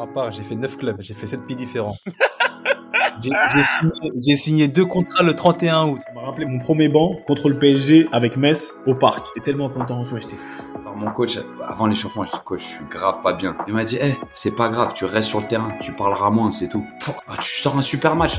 Moi, à part, j'ai fait 9 clubs, j'ai fait 7 pays différents. J'ai signé, signé deux contrats le 31 août. Ça m'a rappelé mon premier banc contre le PSG avec Metz au parc. J'étais tellement content, tu vois, j'étais fou. Alors, mon coach, avant l'échauffement, je dis coach, je suis grave pas bien. Il m'a dit, eh, c'est pas grave, tu restes sur le terrain, tu parleras moins, c'est tout. Ah, tu sors un super match.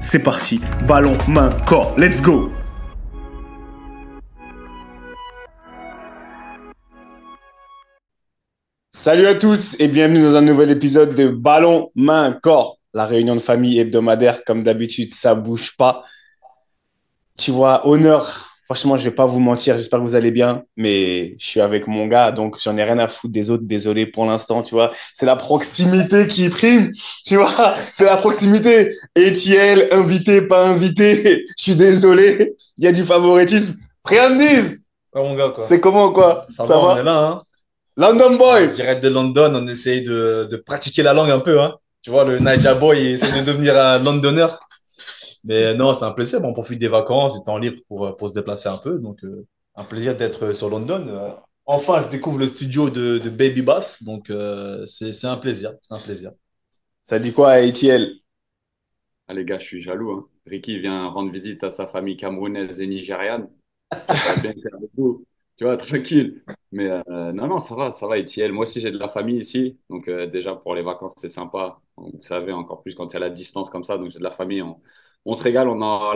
c'est parti. Ballon, main, corps. Let's go Salut à tous et bienvenue dans un nouvel épisode de Ballon, main, corps. La réunion de famille hebdomadaire, comme d'habitude, ça bouge pas. Tu vois, honneur Franchement, je vais pas vous mentir, j'espère que vous allez bien, mais je suis avec mon gars, donc j'en ai rien à foutre des autres. Désolé pour l'instant, tu vois. C'est la proximité qui prime, tu vois. C'est la proximité. Etiel, invité, pas invité. Je suis désolé. Il y a du favoritisme. Quoi. C'est comment, quoi? Ça, va, on est là, hein. London Boy. Direct de London, on essaye de, de pratiquer la langue un peu, hein. Tu vois, le Naija Boy il essaie de devenir un Londoner. Mais non, c'est un plaisir. Bon, on profite des vacances, du temps libre pour, pour se déplacer un peu. Donc, euh, un plaisir d'être sur London. Euh, enfin, je découvre le studio de, de Baby Bass. Donc, euh, c'est c'est un plaisir. C'est un plaisir. Ça dit quoi à Etiel Ah, les gars, je suis jaloux. Hein. Ricky vient rendre visite à sa famille camerounaise et nigériane. Tu vois, tranquille. Mais euh, non, non, ça va, ça va, Etiel. Moi aussi, j'ai de la famille ici. Donc, euh, déjà, pour les vacances, c'est sympa. Vous savez, encore plus quand il y a la distance comme ça. Donc, j'ai de la famille. On, on se régale. Là,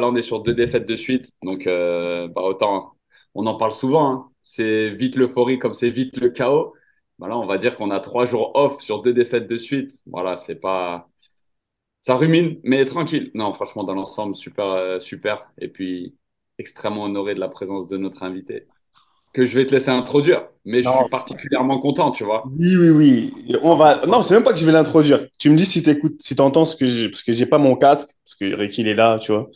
on est sur deux défaites de suite. Donc, euh, bah, autant, on en parle souvent. hein. C'est vite l'euphorie comme c'est vite le chaos. Voilà, on va dire qu'on a trois jours off sur deux défaites de suite. Voilà, c'est pas. Ça rumine, mais tranquille. Non, franchement, dans l'ensemble, super, euh, super. Et puis, extrêmement honoré de la présence de notre invité, que je vais te laisser introduire. Mais je suis particulièrement content, tu vois. Oui, oui, oui. On va. Non, c'est même pas que je vais l'introduire. Tu me dis si t'écoutes, si t'entends ce que j'ai, parce que j'ai pas mon casque, parce que Ricky il est là, tu vois.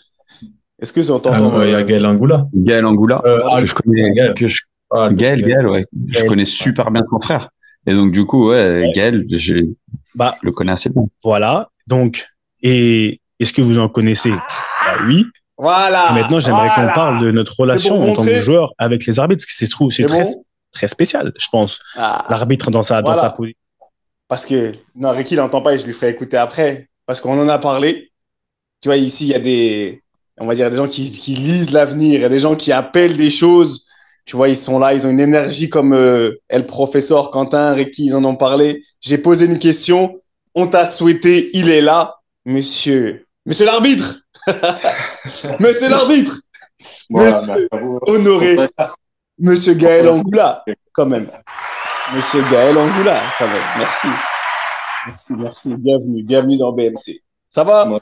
Est-ce que on Ah, ouais, il y a Gaël Angoula. Gaël Angoula, Euh, ah, que je connais, Gaël. que je, Ah, Gaël, Gaël, ouais. Je Gaël. connais super bien ton frère. Et donc, du coup, ouais, Gaël, je, je Bah, le connais assez bien. voilà. Donc, et est-ce que vous en connaissez? Bah Oui. Voilà. Maintenant, j'aimerais Voilà. qu'on parle de notre relation en tant que joueur avec les arbitres, parce que c'est très, bon très spécial, je pense. Ah, L'arbitre dans sa, dans Voilà. sa position. parce que non, Ricky il n'entend pas et je lui ferai écouter après, parce qu'on en a parlé. Tu vois, ici il y a des, on va dire des gens qui, qui lisent l'avenir, il y a des gens qui appellent des choses. Tu vois, ils sont là, ils ont une énergie comme euh, El Professeur, Quentin, Ricky, ils en ont parlé. J'ai posé une question, on t'a souhaité, il est là, monsieur, monsieur l'arbitre, monsieur l'arbitre, monsieur honoré, monsieur Gaël Angoula, quand même, monsieur Gaël Angoula, quand même, merci, merci, merci, bienvenue, bienvenue dans BMC. Ça va? Ouais.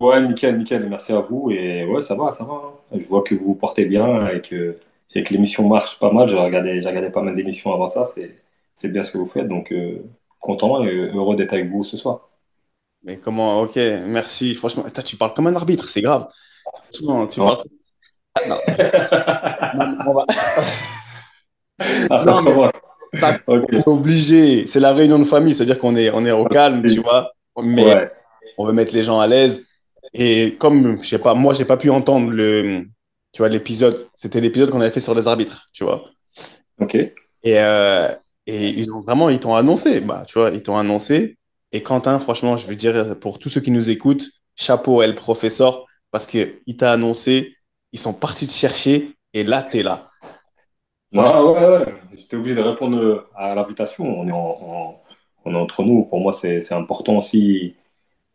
Ouais, nickel, nickel. Merci à vous. Et ouais, ça va, ça va. Je vois que vous vous portez bien et que, et que l'émission marche pas mal. J'ai regardé, j'ai regardé pas mal d'émissions avant ça. C'est, c'est bien ce que vous faites. Donc, euh, content et heureux d'être avec vous ce soir. Mais comment, ok, merci, franchement, tu parles comme un arbitre, c'est grave. Tu Non. parles. Non. Non, on va- Ah, ça Non, mais- ça- Ok. on est obligé, c'est la réunion de famille, c'est-à-dire qu'on est, on est au calme, tu vois, mais Ouais. on veut mettre les gens à l'aise. Et comme, je sais pas, moi, j'ai pas pu entendre le, tu vois, l'épisode, c'était l'épisode qu'on avait fait sur les arbitres, tu vois. Ok. Et, euh, et ils ont vraiment, ils t'ont annoncé, bah, tu vois, ils t'ont annoncé. Et Quentin, franchement, je veux dire, pour tous ceux qui nous écoutent, chapeau à le professeur, parce que il t'a annoncé, ils sont partis te chercher, et là, t'es là. Ouais, ouais, ouais. J'étais obligé de répondre à l'invitation. On est, en- en- on est entre nous. Pour moi, c'est, c'est important aussi.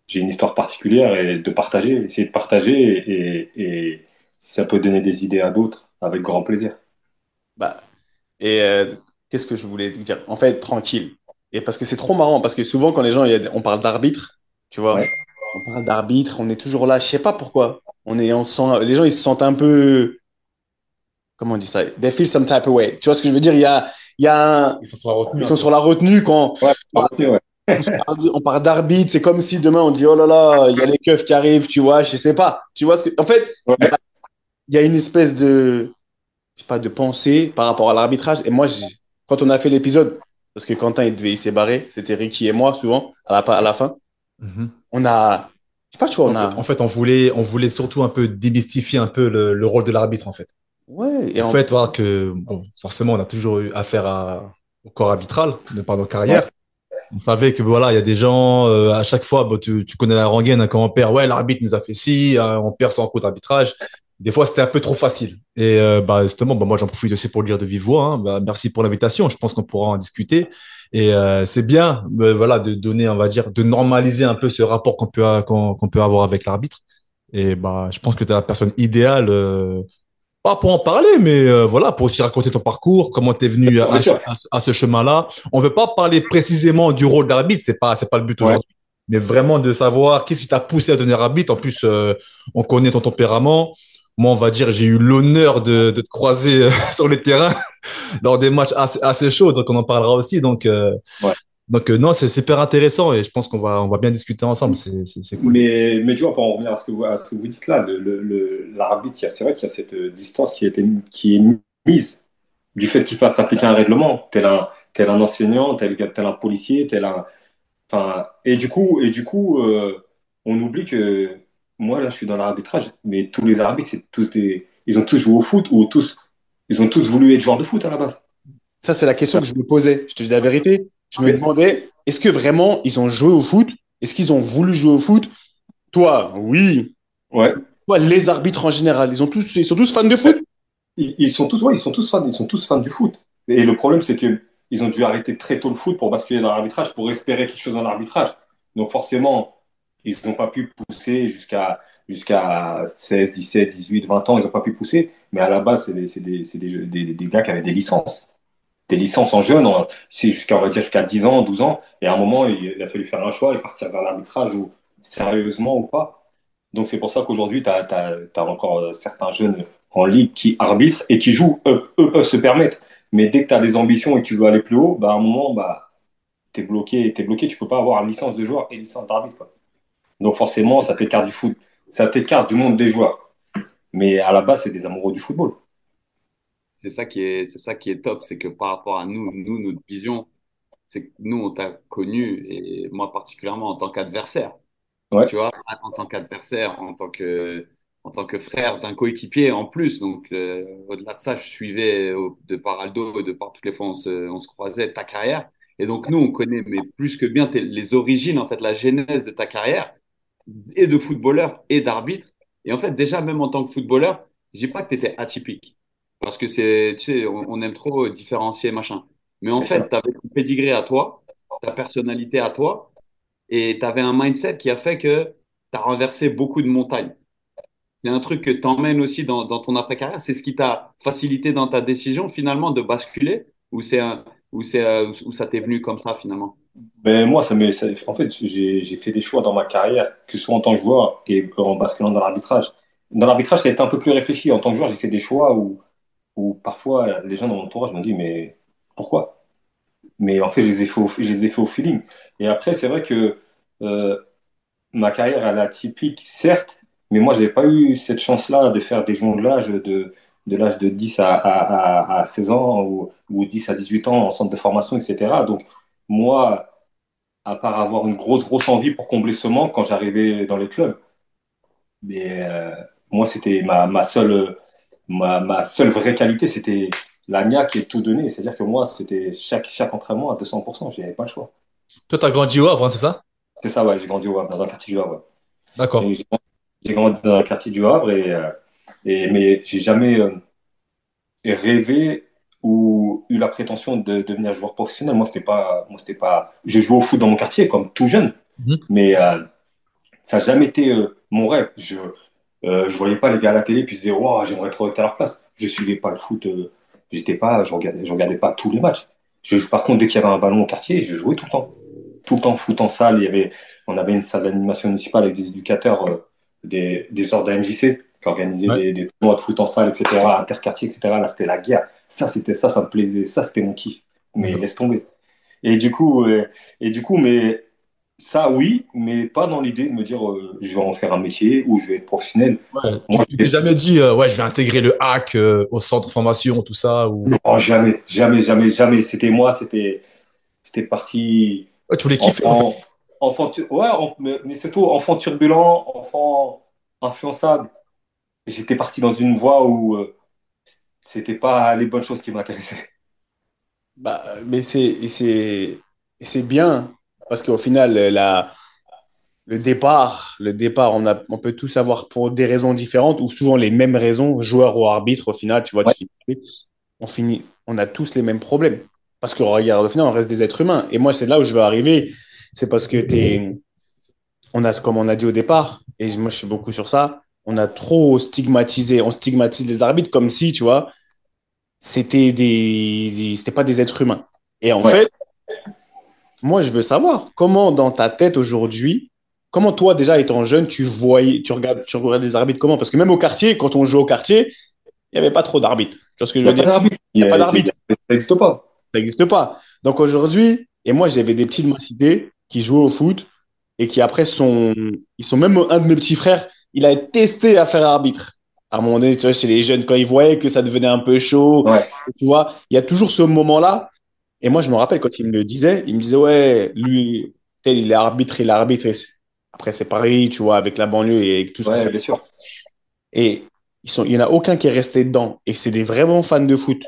J'ai une histoire particulière et de partager, essayer de partager et, et si ça peut donner des idées à d'autres, avec grand plaisir. Bah, et euh, qu'est-ce que je voulais te dire? En fait, tranquille. Et parce que c'est trop marrant, parce que souvent, quand les gens, on parle d'arbitre, tu vois, Ouais. on parle d'arbitre, on est toujours là, je sais pas pourquoi. On est, on se sent, les gens, ils se sentent un peu, comment on dit ça? They feel some type of way. Tu vois ce que je veux dire? Il y a, il y a un- Ils sont sur la retenue. ils sont sur la retenue quand Ouais, ok, ouais. on parle- d'arbitre, c'est comme si demain on dit, oh là là, il y a les keufs qui arrivent, tu vois, je sais pas. Tu vois ce que, en fait, il y a- il y a une espèce de, je sais pas, de pensée par rapport à l'arbitrage. Et moi, quand on a fait l'épisode, parce que Quentin, il devait, il s'est barré, c'était Ricky et moi, souvent, à la, à la fin, Mhm. on a, je sais pas, tu vois, on En a, fait, en fait, on voulait, on voulait surtout un peu démystifier un peu le, le rôle de l'arbitre, en fait. ouais, et en en- fait, voir que, bon, forcément, on a toujours eu affaire à, au corps arbitral de par nos carrières. On savait que voilà, il y a des gens euh, à chaque fois, bah, tu, tu connais la rengaine hein, quand on perd, ouais, l'arbitre nous a fait ci, hein, on perd sans coup d'arbitrage. Des fois, c'était un peu trop facile. Et euh, bah, justement, bah, moi, j'en profite aussi pour le dire de vive voix. hein. Bah, merci pour l'invitation. Je pense qu'on pourra en discuter. Et euh, c'est bien, euh, voilà, de donner, on va dire, de normaliser un peu ce rapport qu'on peut qu'on peut avoir avec l'arbitre. Et bah, je pense que tu es la personne idéale. Pas pour en parler, mais euh, voilà, pour aussi raconter ton parcours, comment tu es venu à, ce chemin-là. On veut pas parler précisément du rôle d'arbitre, c'est pas c'est pas le but Ouais. aujourd'hui, mais vraiment de savoir qu'est-ce qui t'a poussé à devenir arbitre. En plus, euh, on connaît ton tempérament. Moi, on va dire, j'ai eu l'honneur de, de te croiser sur le terrain lors des matchs assez, assez chauds, donc on en parlera aussi. Donc, euh, Ouais. Donc euh, non, c'est super intéressant et je pense qu'on va on va bien discuter ensemble. C'est c'est c'est cool. Mais, mais tu vois, pour en revenir à ce que vous, à ce que vous dites là, le- le- le- l'arbitre, c'est vrai qu'il y a cette euh, distance qui, a été, qui est mise du fait qu'il fasse appliquer un règlement, tel un, tel un enseignant, tel, tel un policier, tel un. Enfin, et du coup, et du coup euh, on oublie que moi, là, je suis dans l'arbitrage, mais tous les arbitres, c'est tous des. Ils ont tous joué au foot ou tous. Ils ont tous voulu être joueurs de foot à la base. ça, c'est la question que je me posais. Je te dis la vérité. Je me demandais, est-ce que vraiment ils ont joué au foot? Est-ce qu'ils ont voulu jouer au foot? Toi, oui. Ouais. Toi, les arbitres en général, ils ont tous, ils sont tous fans de foot? Ils, ils sont tous, ouais, ils sont tous fans, ils sont tous fans du foot. Et le problème, c'est que ils ont dû arrêter très tôt le foot pour basculer dans l'arbitrage, pour espérer quelque chose dans l'arbitrage. Donc forcément, ils n'ont pas pu pousser jusqu'à jusqu'à 16, 17, 18, 20 ans, ils n'ont pas pu pousser. Mais à la base, c'est des, des, des, des gars qui avaient des licences. Des licences en jeune, c'est jusqu'à, jusqu'à 10 ans, 12 ans. Et à un moment, il, a fallu faire un choix et partir vers l'arbitrage ou sérieusement ou pas. Donc c'est pour ça qu'aujourd'hui, tu as, encore euh, certains jeunes en ligue qui arbitrent et qui jouent. Eux, peuvent se permettre. Mais dès que tu as des ambitions et que tu veux aller plus haut, bah, à un moment, bah, tu es bloqué, t'es bloqué. Tu peux pas avoir licence de joueur et licence d'arbitre. Donc forcément, ça t'écarte du foot. Ça t'écarte du monde des joueurs. Mais à la base, c'est des amoureux du football. C'est ça qui est, c'est ça qui est top, c'est que par rapport à nous, nous, notre vision, c'est que nous, on t'a connu, et moi particulièrement en tant qu'adversaire. Ouais. Tu vois, en tant qu'adversaire, en tant que, en tant que frère d'un coéquipier en plus. Donc, euh, au-delà de ça, je suivais au- de par Aldo, de par toutes les fois on se, on se croisait ta carrière. Et donc, nous, on connaît, mais plus que bien, les origines, en fait, la genèse de ta carrière, et de footballeur et d'arbitre. Et en fait, déjà, même en tant que footballeur, je dis pas que tu étais atypique. Parce que c'est, tu sais, on, on aime trop différencier, machin. Mais en fait, tu avais ton pédigré à toi, ta personnalité à toi, et tu avais un mindset qui a fait que tu as renversé beaucoup de montagnes. C'est un truc que tu emmènes aussi dans, dans ton après-carrière. C'est ce qui t'a facilité dans ta décision, finalement, de basculer, ou c'est un, ou c'est, euh, ou ça t'est venu comme ça, finalement? Mais moi, ça me, ça- en fait, j'ai j'ai fait des choix dans ma carrière, que ce soit en tant que joueur et en basculant dans l'arbitrage. Dans l'arbitrage, ça a été un peu plus réfléchi. En tant que joueur, j'ai fait des choix où, où parfois les gens dans mon entourage m'ont dit, mais pourquoi? Mais en fait, je les ai fait au, je les ai au feeling. Et après, c'est vrai que euh, ma carrière, elle est atypique, certes, mais moi, j'avais pas eu cette chance-là de faire des jonglages de, de l'âge de 10 à, à, à, à 16 ans ou, ou 10 à 18 ans en centre de formation, etc. Donc, moi, à part avoir une grosse, grosse envie pour combler ce manque quand j'arrivais dans les clubs. Mais euh, moi, c'était ma, ma seule, ma, ma seule vraie qualité, c'était la niaque et tout donner. C'est-à-dire que moi, c'était chaque, chaque entraînement à 200%, j'avais pas le choix. Toi, t'as grandi au Havre, hein, c'est ça? C'est ça, ouais, j'ai grandi au Havre, dans un quartier du Havre. ouais. D'accord. J'ai grandi dans un quartier du Havre, et, euh, et, mais j'ai jamais euh, rêvé ou eu la prétention de devenir joueur professionnel. Moi, c'était pas, moi, c'était pas. Je jouais au foot dans mon quartier, comme tout jeune, Mhm. mais euh, ça n'a jamais été euh, mon rêve. Je euh, je voyais pas les gars à la télé puis je disais, wow, j'aimerais trop être à leur place. Je suivais pas le foot, euh, j'étais pas, je regardais, je regardais pas tous les matchs. Je, par contre, dès qu'il y avait un ballon au quartier, je jouais tout le temps. Tout le temps, foot en salle. Il y avait, on avait une salle d'animation municipale avec des éducateurs, euh, des, des sortes de MJC qui organisaient Ouais. des, des tournois de foot en salle, etc., interquartier, etc. Là, c'était la guerre. Ça, c'était ça, ça me plaisait. Ça, c'était mon kiff. Mais laisse tomber. Et du coup, euh, et du coup, mais ça, oui, mais pas dans l'idée de me dire, euh, je vais en faire un métier ou je vais être professionnel. Ouais. Moi, tu t'es jamais dit, euh, ouais, je vais intégrer le hack euh, au centre de formation, tout ça. Ou... Non, jamais, jamais, jamais, jamais. C'était moi, c'était, c'était parti Ouais, tu voulais kiffer. en enfant, enfant, tu- ouais, en- mais, mais surtout enfant turbulent, enfant influençable. J'étais parti dans une voie où euh, c'était pas les bonnes choses qui m'intéressaient. Bah, mais c'est et c'est et c'est bien parce qu'au final la le départ le départ on a on peut tous avoir pour des raisons différentes ou souvent les mêmes raisons joueur ou arbitre au final tu vois tu finis on finit on a tous les mêmes problèmes parce que regarde au final on reste des êtres humains et moi c'est là où je veux arriver c'est parce que t'es on a comme on a dit au départ et moi je suis beaucoup sur ça on a trop stigmatisé on stigmatise les arbitres comme si tu vois c'était des, des- c'était pas des êtres humains. Et en Ouais. fait, moi, je veux savoir comment dans ta tête aujourd'hui, comment toi déjà étant jeune, tu voyais, tu regardes, tu regardes les arbitres comment? Parce que même au quartier, quand on jouait au quartier, il n'y avait pas trop d'arbitres. Tu vois ce que je Il veux n'y a dire? Il y a pas d'arbitre. Ça n'existe pas. Ça n'existe pas. Donc aujourd'hui, et moi j'avais des petits de ma cité qui jouaient au foot et qui après sont, ils sont même un de mes petits frères, il a testé à faire arbitre. À un moment donné, tu vois, chez les jeunes, quand ils voyaient que ça devenait un peu chaud, Ouais. tu vois, il y a toujours ce moment-là. Et moi, je me rappelle quand il me le disait, il me disait, ouais, lui, tel, il est arbitre, il est arbitre. Après, c'est pareil, tu vois, avec la banlieue et avec tout ce que Ouais, ça bien sûr. et ils sont, il n'y en a aucun qui est resté dedans. Et c'est des vraiment fans de foot.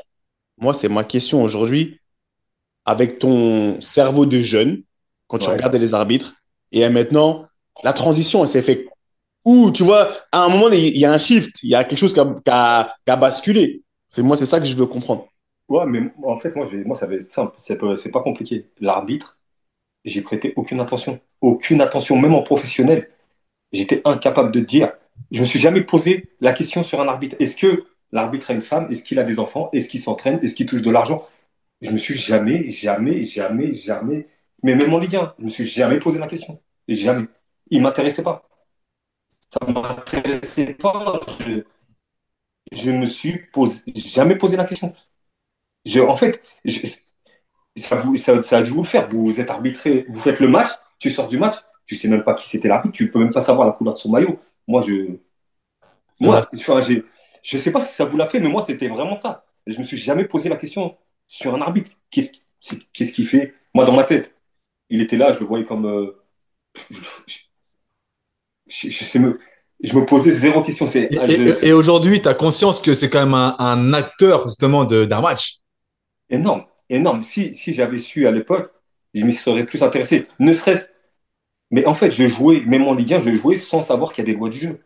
Moi, c'est ma question aujourd'hui. Avec ton cerveau de jeune, quand tu Ouais. regardais les arbitres, et maintenant, la transition, elle s'est faite où, tu vois, à un moment, il y a un shift, il y a quelque chose qui a, qui a- qui a basculé. C'est moi, c'est ça que je veux comprendre. Ouais, mais en fait, moi, moi ça va être simple. C'est pas, c'est pas compliqué. L'arbitre, j'ai prêté aucune attention. Aucune attention, même en professionnel. J'étais incapable de dire. Je me suis jamais posé la question sur un arbitre. Est-ce que l'arbitre a une femme? Est-ce qu'il a des enfants? Est-ce qu'il s'entraîne? Est-ce qu'il touche de l'argent? Je me suis jamais, jamais, jamais, jamais, mais même en Ligue 1, je me suis jamais posé la question. Jamais. Il m'intéressait pas. Ça m'intéressait pas. Je, je me suis posé, jamais posé la question. Je, en fait, je- ça, vous, ça, ça a dû vous le faire. Vous êtes arbitré, vous faites le match, tu sors du match, tu sais même pas qui c'était l'arbitre, tu peux même pas savoir la couleur de son maillot. Moi, je, moi, enfin, je sais pas si ça vous l'a fait, mais moi, c'était vraiment ça. Je me suis jamais posé la question sur un arbitre. Qu'est-ce, qu'il fait? Moi, dans ma tête, il était là, je le voyais comme, euh, je, je- je sais me, je me posais zéro question. Et, ah, et- et aujourd'hui, tu as conscience que c'est quand même un, un acteur justement d'un match? Énorme, énorme. Si, si j'avais su à l'époque, je m'y serais plus intéressé. Ne serait-ce. Mais en fait, je jouais, même en Ligue 1, je jouais sans savoir qu'il y a des lois du jeu.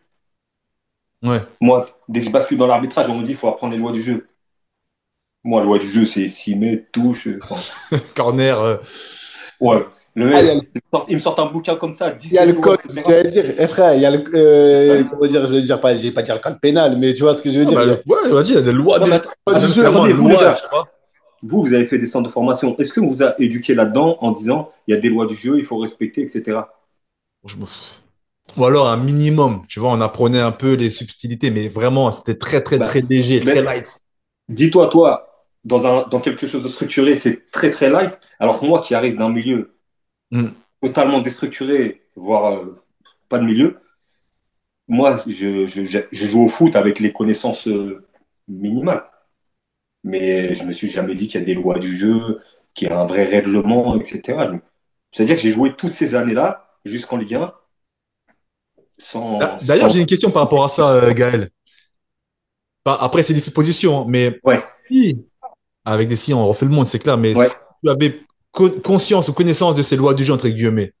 Ouais. Moi, dès que je bascule dans l'arbitrage, on me dit qu'il faut apprendre les lois du jeu. Moi, la loi du jeu, c'est 6 mètres, touche. enfin, Corner. euh, ouais. Le mec, Ah, le- il, me sort, il me sort un bouquin comme ça, 10 Il y a le code, j'allais dire, eh frère, il y a le, euh, comment dire, je vais dire pas, je vais pas dire le code pénal, mais tu vois ce que je veux dire. bah, a- ouais, on va dire, il y a des lois Non, du jeu, attendez, Vraiment, vous, les loi, gars, je sais pas. Vous, vous avez fait des centres de formation. Est-ce qu'on vous a éduqué là-dedans en disant il y a des lois du jeu, il faut respecter, etc. Je me fous. Ou alors un minimum, tu vois, on apprenait un peu les subtilités, mais vraiment, c'était très, très, Bah, très léger, très light. Dis-toi, toi, dans, un, dans quelque chose de structuré, c'est très très light. Alors que moi qui arrive d'un milieu Mm. totalement déstructuré, voire euh, pas de milieu, moi je, je, je- je joue au foot avec les connaissances euh, minimales. Mais je me suis jamais dit qu'il y a des lois du jeu, qu'il y a un vrai règlement, etc. C'est-à-dire que j'ai joué toutes ces années-là jusqu'en Ligue 1 sans. D'ailleurs, sans- j'ai une question par rapport à ça, euh, Gaël. Bah, après, c'est des suppositions, hein, mais Ouais. si, avec des si, on refait le monde, c'est clair, mais Ouais. si tu avais co- conscience ou connaissance de ces lois du jeu, entre guillemets,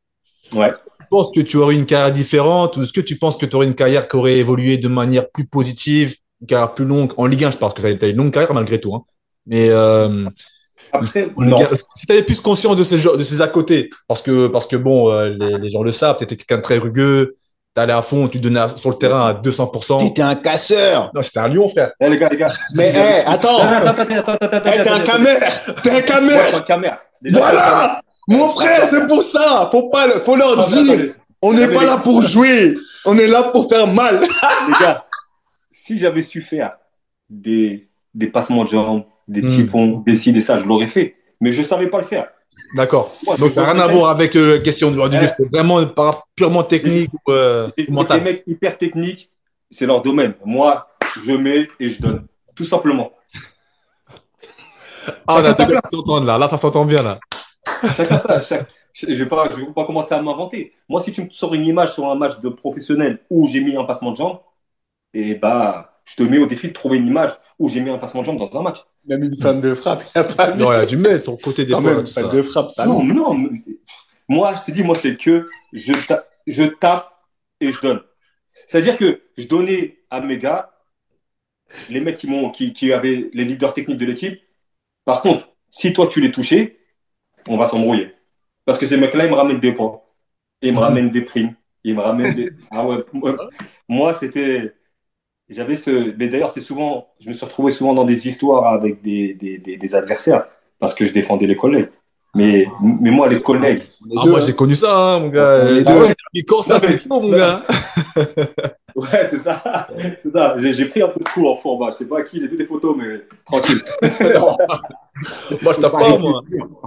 Ouais. tu penses que tu aurais une carrière différente ou est-ce que tu penses que tu aurais une carrière qui aurait évolué de manière plus positive, carrière plus longue en Ligue 1, je pense que ça a été une longue carrière malgré tout. hein. Mais euh, Après, en Ligue non. 1, si tu avais plus conscience de ces, de ces à côté, parce que, parce que bon, euh, les, les gens le savent, tu étais quelqu'un de très rugueux, T'allais à fond, tu donnais à- sur le terrain à 200%. T'étais un casseur. Non, c'était un lion, frère. Eh, les gars, les gars. Mais hey, attends, Attends, attends, attends, attends, attends, Hey, t'es un attends, camère. T'es un camère. Voilà. Mon frère, c'est pour ça. Faut pas, le- faut leur dire. On n'est pas là pour jouer. On est là pour faire mal. Les gars, si j'avais su faire des, des passements de jambes, des Hmm. petits ponts, des ci, des ça, je l'aurais fait. Mais je savais pas le faire. D'accord. Donc, ça n'a rien à voir avec euh, question de, du jeu. C'était vraiment par, purement technique ou, euh, mental. les mecs hyper techniques, c'est leur domaine. Moi, je mets et je donne. Tout simplement. Ah, on a Chacun sa deux gars qui s'entendent là. Là, ça s'entend bien, là. Chacun ça. chaque- Je ne vais, pas- je vais pas commencer à m'inventer. Moi, si tu me sors une image sur un match de professionnel où j'ai mis un passement de jambes, et bah, je te mets au défi de trouver une image où j'ai mis un passement de jambes dans un match. Même une fan de frappe, il a pas mis. Non, il a du mettre le côté des Quand fois. même, tout fan ça. de frappe, t'as Non, mis. non. mais- Moi, je te dis, moi, c'est que je, ta- je tape et je donne. C'est-à-dire que je donnais à mes gars, les mecs qui, m'ont, qui, qui avaient les leaders techniques de l'équipe. Par contre, si toi, tu les touchais, on va s'embrouiller. Parce que ces mecs-là, ils me ramènent des points. Ils me ramènent des primes. Ils me ramènent des. Ah ouais. Moi, c'était. J'avais ce. Mais d'ailleurs, c'est souvent. Je me suis retrouvé souvent dans des histoires avec des, des, des, des adversaires parce que je défendais les collègues. Mais, mais moi, les collègues, Les Ah, deux, moi, j'ai connu ça, hein, mon gars. Est Ah deux. ouais, il corps, ça, c'était chaud, mon gars. Ouais, c'est ça. C'est ça. J'ai j'ai pris un peu de coup en format. Je sais pas à qui, j'ai vu des photos, mais tranquille. Moi, je tape pas, moi.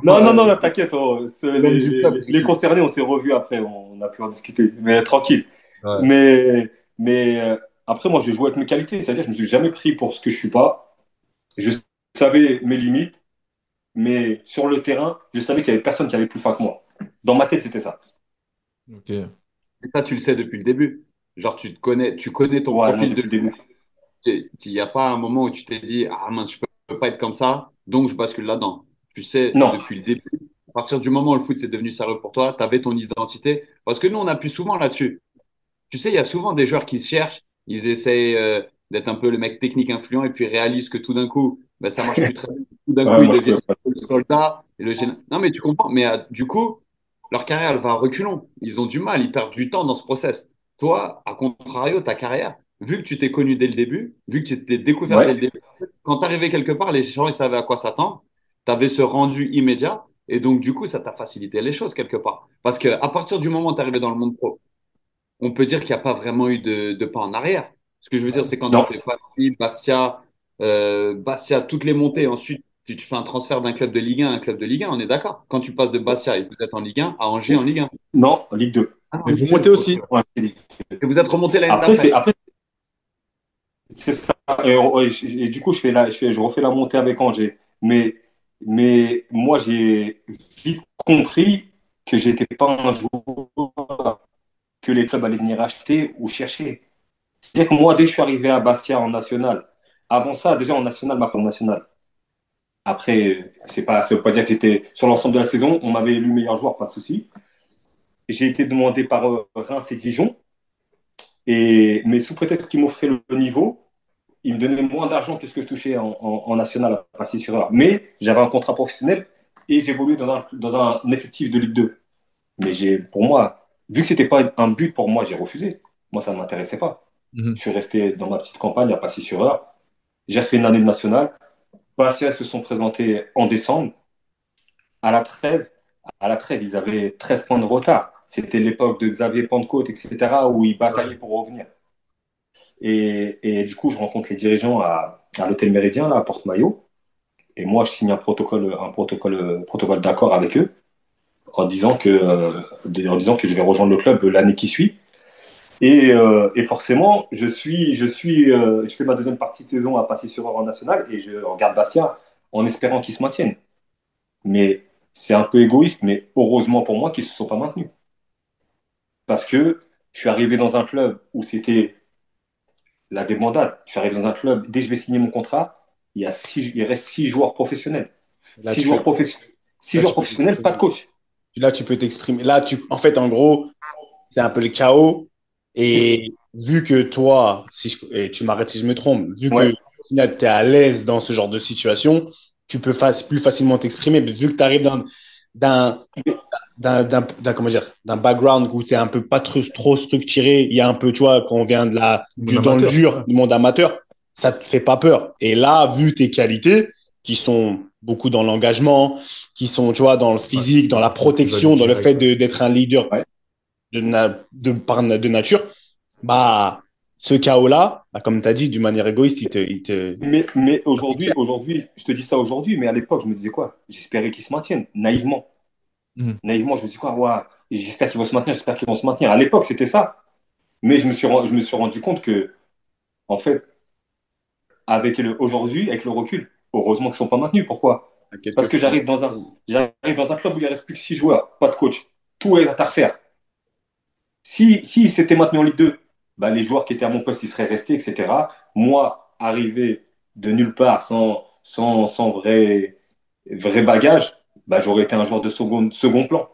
Non, non, non, non, t'inquiète. oh, ce- les, les- les concernés, on s'est revus après. On a pu en discuter. Mais tranquille. Ouais. Mais, mais euh, après, moi, j'ai joué avec mes qualités. C'est-à-dire, je me suis jamais pris pour ce que je suis pas. Je savais mes limites. Mais sur le terrain, je savais qu'il y avait personne qui avait plus fin que moi. Dans ma tête, c'était ça. Ok. Et ça, tu le sais depuis le début. Genre, tu te connais, tu connais ton Ouais, profil non, de depuis le début. Il n'y a pas un moment où tu t'es dit, ah mince, je peux, peux pas être comme ça, donc je bascule là-dedans. Tu sais, Non. depuis le début, à partir du moment où le foot c'est devenu sérieux pour toi, tu avais ton identité. Parce que nous, on appuie souvent là-dessus. Tu sais, il y a souvent des joueurs qui se cherchent, ils essayent euh, d'être un peu le mec technique influent et puis réalisent que tout d'un coup, ben, ça marche plus très bien. Tout d'un Ouais, coup, ils deviennent le soldat et le général. Non, mais tu comprends. Mais euh, du coup, leur carrière, elle va à reculons. Ils ont du mal, ils perdent du temps dans ce process. Toi, à contrario, ta carrière, vu que tu t'es connu dès le début, vu que tu t'es découvert Ouais. dès le début, quand tu arrivais quelque part, les gens ils savaient à quoi s'attendre. Tu avais ce rendu immédiat. Et donc, du coup, ça t'a facilité les choses quelque part. Parce que à partir du moment où tu arrivé dans le monde pro, on peut dire qu'il n'y a pas vraiment eu de, de pas en arrière. Ce que je veux dire, c'est quand Non. tu fais Bastia, euh, Bastia, toutes les montées, ensuite tu, tu fais un transfert d'un club de Ligue 1 à un club de Ligue 1, on est d'accord. Quand tu passes de Bastia et que vous êtes en Ligue 1 à Angers en Ligue 1. Non, Ligue 2. Ah, Mais vous montez aussi. Et vous êtes remonté l'année Après, c'est d'après. après, c'est ça. Et, je- et du coup, je fais la, je fais, je refais la montée avec Angers. Mais, mais moi, j'ai vite compris que j'étais pas un joueur que les clubs allaient venir acheter ou chercher. C'est-à-dire que moi, dès que je suis arrivé à Bastia en national, avant ça, déjà en national, ma en national. Après, c'est pas, ça veut pas dire que j'étais sur l'ensemble de la saison, on m'avait élu meilleur joueur, pas de souci. J'ai été demandé par euh, Reims et Dijon. Et, mais sous prétexte qu'ils m'offraient le niveau, ils me donnaient moins d'argent que ce que je touchais en, national à passer sur heure. Mais j'avais un contrat professionnel et j'évoluais dans un, dans un effectif de Ligue 2. Mais j'ai, pour moi, vu que c'était pas un but pour moi, j'ai refusé. Moi, ça ne m'intéressait pas. Mhm. Je suis resté dans ma petite campagne à passer sur heure. J'ai fait une année de nationale. Bastia se sont présentés en décembre. À la trêve, à la trêve, ils avaient 13 points de retard. C'était l'époque de Xavier Pentecôte, etc., où ils bataillaient pour revenir. Et, et du coup, je rencontre les dirigeants à, à l'hôtel Méridien, là, à Porte-Maillot. Et moi, je signe un protocole, un protocole, protocole d'accord avec eux, en disant que, euh, en disant que je vais rejoindre le club l'année qui suit. Et, euh, et forcément, je suis, je suis, euh, je fais ma deuxième partie de saison à passer sur en national et je regarde Bastia en espérant qu'ils se maintiennent. Mais c'est un peu égoïste, mais heureusement pour moi qu'ils se sont pas maintenus. Parce que je suis arrivé dans un club où c'était la débandade. Je suis arrivé dans un club, dès que je vais signer mon contrat, il, y a six, il reste six joueurs professionnels. Là, six joueurs, peux- professionnels. six là, joueurs professionnels, pas de coach. Là, tu peux t'exprimer. Là, tu, en fait, en gros, c'est un peu le chaos. Et vu que toi, si je- et tu m'arrêtes si je me trompe, vu Ouais. que tu es à l'aise dans ce genre de situation, tu peux fa- plus facilement t'exprimer. Vu que tu arrives d'un, d'un, comment dire, d'un background où tu es un peu pas trop, trop structuré, il y a un peu, tu vois, quand on vient de la, du, dans le amateur. dur, du monde amateur, ça te fait pas peur. Et là, vu tes qualités, qui sont beaucoup dans l'engagement, qui sont, tu vois, dans le physique, dans la protection, dans le fait d'être un leader Ouais. de, na- de, par na- de nature, bah, ce chaos-là, bah, comme tu as dit, d'une manière égoïste, il te, il te, Mais, mais aujourd'hui, aujourd'hui, je te dis ça aujourd'hui, mais à l'époque, je me disais quoi? J'espérais qu'ils se maintiennent, naïvement. Mhm. Naïvement, je me disais quoi? Ouais, J'espère qu'ils vont se maintenir, j'espère qu'ils vont se maintenir. À l'époque, c'était ça. Mais je me, suis, je me suis rendu compte que, en fait, avec le, aujourd'hui, avec le recul, heureusement qu'ils ne sont pas maintenus. Pourquoi? Parce que j'arrive dans un, j'arrive dans un club où il ne reste plus que 6 joueurs, pas de coach. Tout est à refaire. Si, si c'était maintenu en Ligue 2, bah, les joueurs qui étaient à mon poste, ils seraient restés, etc. Moi, arrivé de nulle part, sans, sans, sans vrai, vrai bagage, bah, j'aurais été un joueur de second, second plan.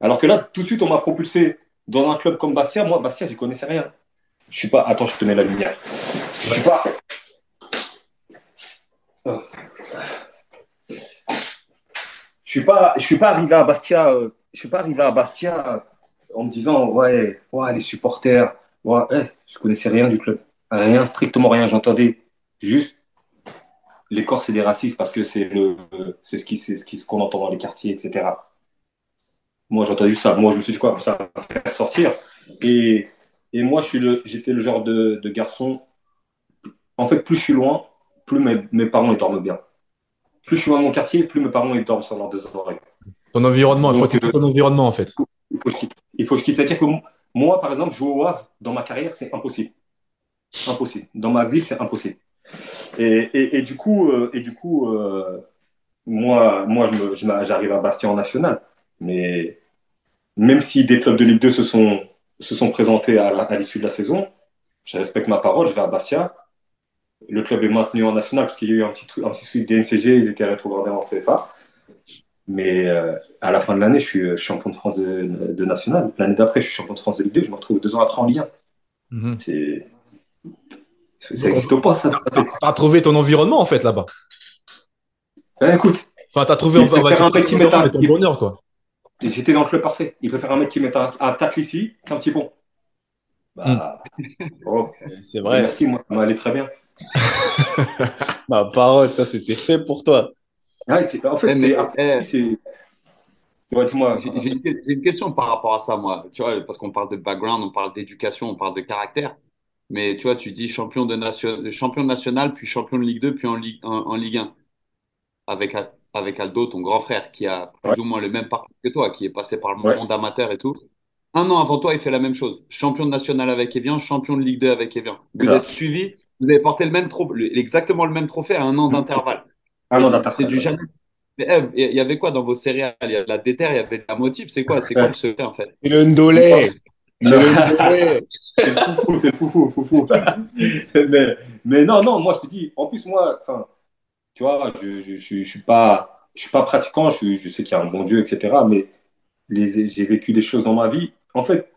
Alors que là, tout de suite, on m'a propulsé dans un club comme Bastia. Moi, Bastia, j'y connaissais rien. Je suis pas. Attends, je te mets la lumière. Je suis pas. Je suis pas. Je suis pas arrivé à Bastia. euh, Je suis pas arrivé à Bastia euh, en me disant ouais, ouais, les supporters. Ouais, eh, je connaissais rien du club. Rien, strictement rien. J'entendais juste les Corses et des racistes parce que c'est le, c'est ce qui, c'est ce qu'on entend dans les quartiers, etc. Moi, j'ai entendu ça. Moi, je me suis dit quoi, ça va faire sortir. Et, et moi, je suis j'étais le genre de garçon. En fait, plus je suis loin, plus mes, mes parents ils dorment bien. Plus je suis de mon quartier, plus mes parents ils dorment sur leurs deux oreilles. Ton environnement, il faut tu ton environnement, en fait. Il faut que je quitte. Il faut que je quitte. C'est-à-dire que moi, par exemple, jouer au Havre dans ma carrière, c'est impossible. Impossible. Dans ma ville, c'est impossible. Et, et, et du coup, euh, et du coup euh, moi, moi m'a- j'arrive à Bastia en national. Mais même si des clubs de Ligue 2 se sont, se sont présentés à, à l'issue de la saison, je respecte ma parole, je vais à Bastia. Le club est maintenu en national parce qu'il y a eu un petit, truc- un petit suite DNCG, ils étaient rétrogradés en CFA. Mais euh, à la fin de l'année, je suis euh, champion de France de, de national. L'année d'après, je suis champion de France de Ligue 2. Je me retrouve deux ans après en Ligue 1. Mhm. Ça n'existe pas, ça. T'as trouvé ton environnement, en fait, là-bas. Ben, écoute, Enfin, t'as trouvé, Il on va préfère dire, un mec qui ton met un- ton bonheur, quoi. j'étais dans le club parfait. Il préfère un mec qui met un, un tacle ici qu'un petit pont. Bah, oh, c'est vrai. Merci, moi, ça m'allait très bien. Ma parole, ça c'était fait pour toi. Ouais, c'est- en fait, Eh, c'est... eh, c'est... Ouais, dis-moi. J'ai j'ai une, j'ai une question par rapport à ça, moi. Tu vois, parce qu'on parle de background, on parle d'éducation, on parle de caractère. Mais tu vois, tu dis champion de nation, champion national, puis champion de Ligue 2, puis en Ligue, en, en Ligue 1. Avec, avec Aldo, ton grand frère, qui a plus Ouais. ou moins le même parcours que toi, qui est passé par le Ouais. monde amateur et tout. Un an avant toi, il fait la même chose. Champion de national avec Evian, champion de Ligue 2 avec Evian. Vous êtes suivis, vous avez porté le même trophée, exactement le même trophée à un an d'intervalle. Un an C'est d'intervalle. du jamais. Mais Eve, il y avait quoi dans vos céréales? Il y a de la déterre, il y avait de la motive. C'est quoi? C'est quoi le secret en fait? C'est le ndolé. C'est le ndolé. C'est le foufou, c'est le foufou, foufou. mais, mais non, non, moi je te dis, en plus moi, enfin, tu vois, je, je, je, je suis pas, je suis pas pratiquant, je, je sais qu'il y a un bon Dieu, etc. Mais les, j'ai vécu des choses dans ma vie. En fait,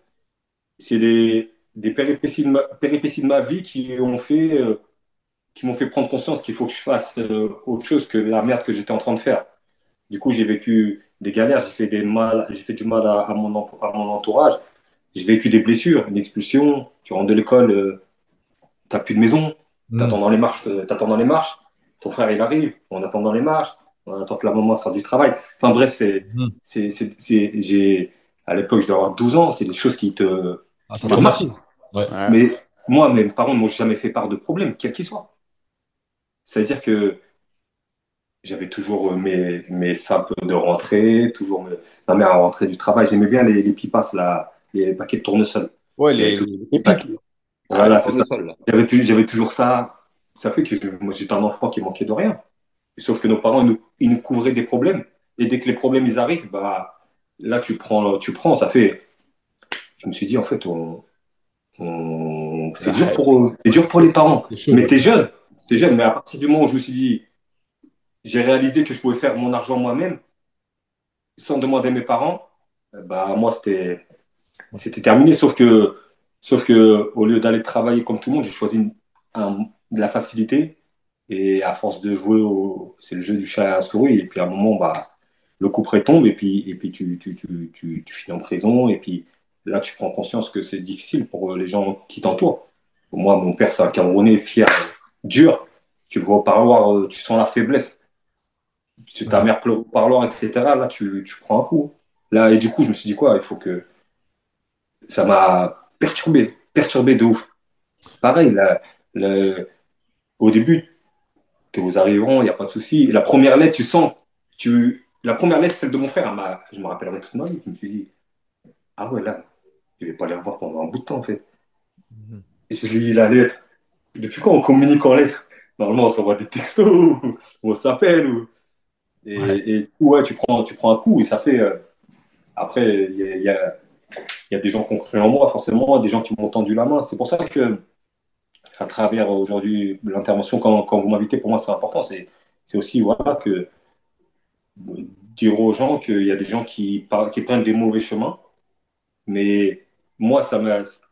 c'est des, des péripéties de ma, péripéties de ma vie qui ont fait, euh, qui m'ont fait prendre conscience qu'il faut que je fasse euh, autre chose que la merde que j'étais en train de faire. Du coup, j'ai vécu des galères, j'ai fait des mal, j'ai fait du mal à, à mon, à mon entourage. J'ai vécu des blessures, une expulsion. Tu rentres de l'école, euh, t'as plus de maison, Mm. t'attends dans les marches, euh, t'attends dans les marches. Ton frère il arrive, on attend dans les marches, on attend que la maman sorte du travail. Enfin bref, c'est, Mm. c'est, c'est, c'est- j'ai, à l'époque, je devais avoir 12 ans, c'est des choses qui te, Ah, ça te traumatise. Ouais. mais moi, mes parents ne m'ont jamais fait part de problème, quel qu'il soit. C'est-à-dire que j'avais toujours euh, mes, mes sapes de rentrée, toujours mes- ma mère à rentrer du travail. J'aimais bien les, les pipas, là, les paquets de tournesol. Ouais, les, les pépites. Voilà, Ah, c'est ça. j'avais toujours ça. Ça fait que je- moi, j'étais un enfant qui manquait de rien. Sauf que nos parents, ils nous, ils nous couvraient des problèmes. Et dès que les problèmes, ils arrivent, bah, là, tu prends, tu prends, ça fait. Je me suis dit, en fait, on, on- c'est dur, pour, dur pour les parents. Mais t'es jeune, t'es jeune. Mais à partir du moment où je me suis dit, j'ai réalisé que je pouvais faire mon argent moi-même, sans demander à mes parents, euh, bah, moi, c'était, c'était terminé. Sauf que, sauf que, au lieu d'aller travailler comme tout le monde, j'ai choisi une- un- de la facilité. Et à force de jouer au, c'est le jeu du chat à la souris. Et puis à un moment, bah, le coup près tombe et puis, et puis tu, tu, tu, tu, tu finis en prison. Et puis là, tu prends conscience que c'est difficile pour les gens qui t'entourent. Moi, mon père, c'est un Camerounais fier, dur. Tu le vois au parloir, euh, tu sens la faiblesse. Tu, ta mère pleure au parloir, etc. Là, tu, tu prends un coup. Là, et du coup, je me suis dit quoi Il faut que. Ça m'a perturbé, perturbé de ouf. Pareil, au début, tu aux arrivants, il n'y a pas de souci. La première lettre, tu sens. Tu... La première lettre, celle de mon frère, je me rappellerai toute ma vie. Je me suis dit, ah ouais, là, je ne vais pas les revoir pendant un bout de temps, en fait. Mhm. Et je lis la lettre. Depuis quand on communique en lettres? Normalement, on s'envoie des textos, ou on s'appelle. Ou... Et, ouais. et, ouais, tu prends, tu prends un coup et ça fait. Euh, Après, il y a, y, a, y a, des gens qui ont cru en moi, forcément, des gens qui m'ont tendu la main. C'est pour ça que, à travers aujourd'hui l'intervention, quand, quand, vous m'invitez, pour moi, c'est important. C'est aussi voilà, que dire aux gens qu'il y a des gens qui, qui prennent des mauvais chemins, mais moi, ça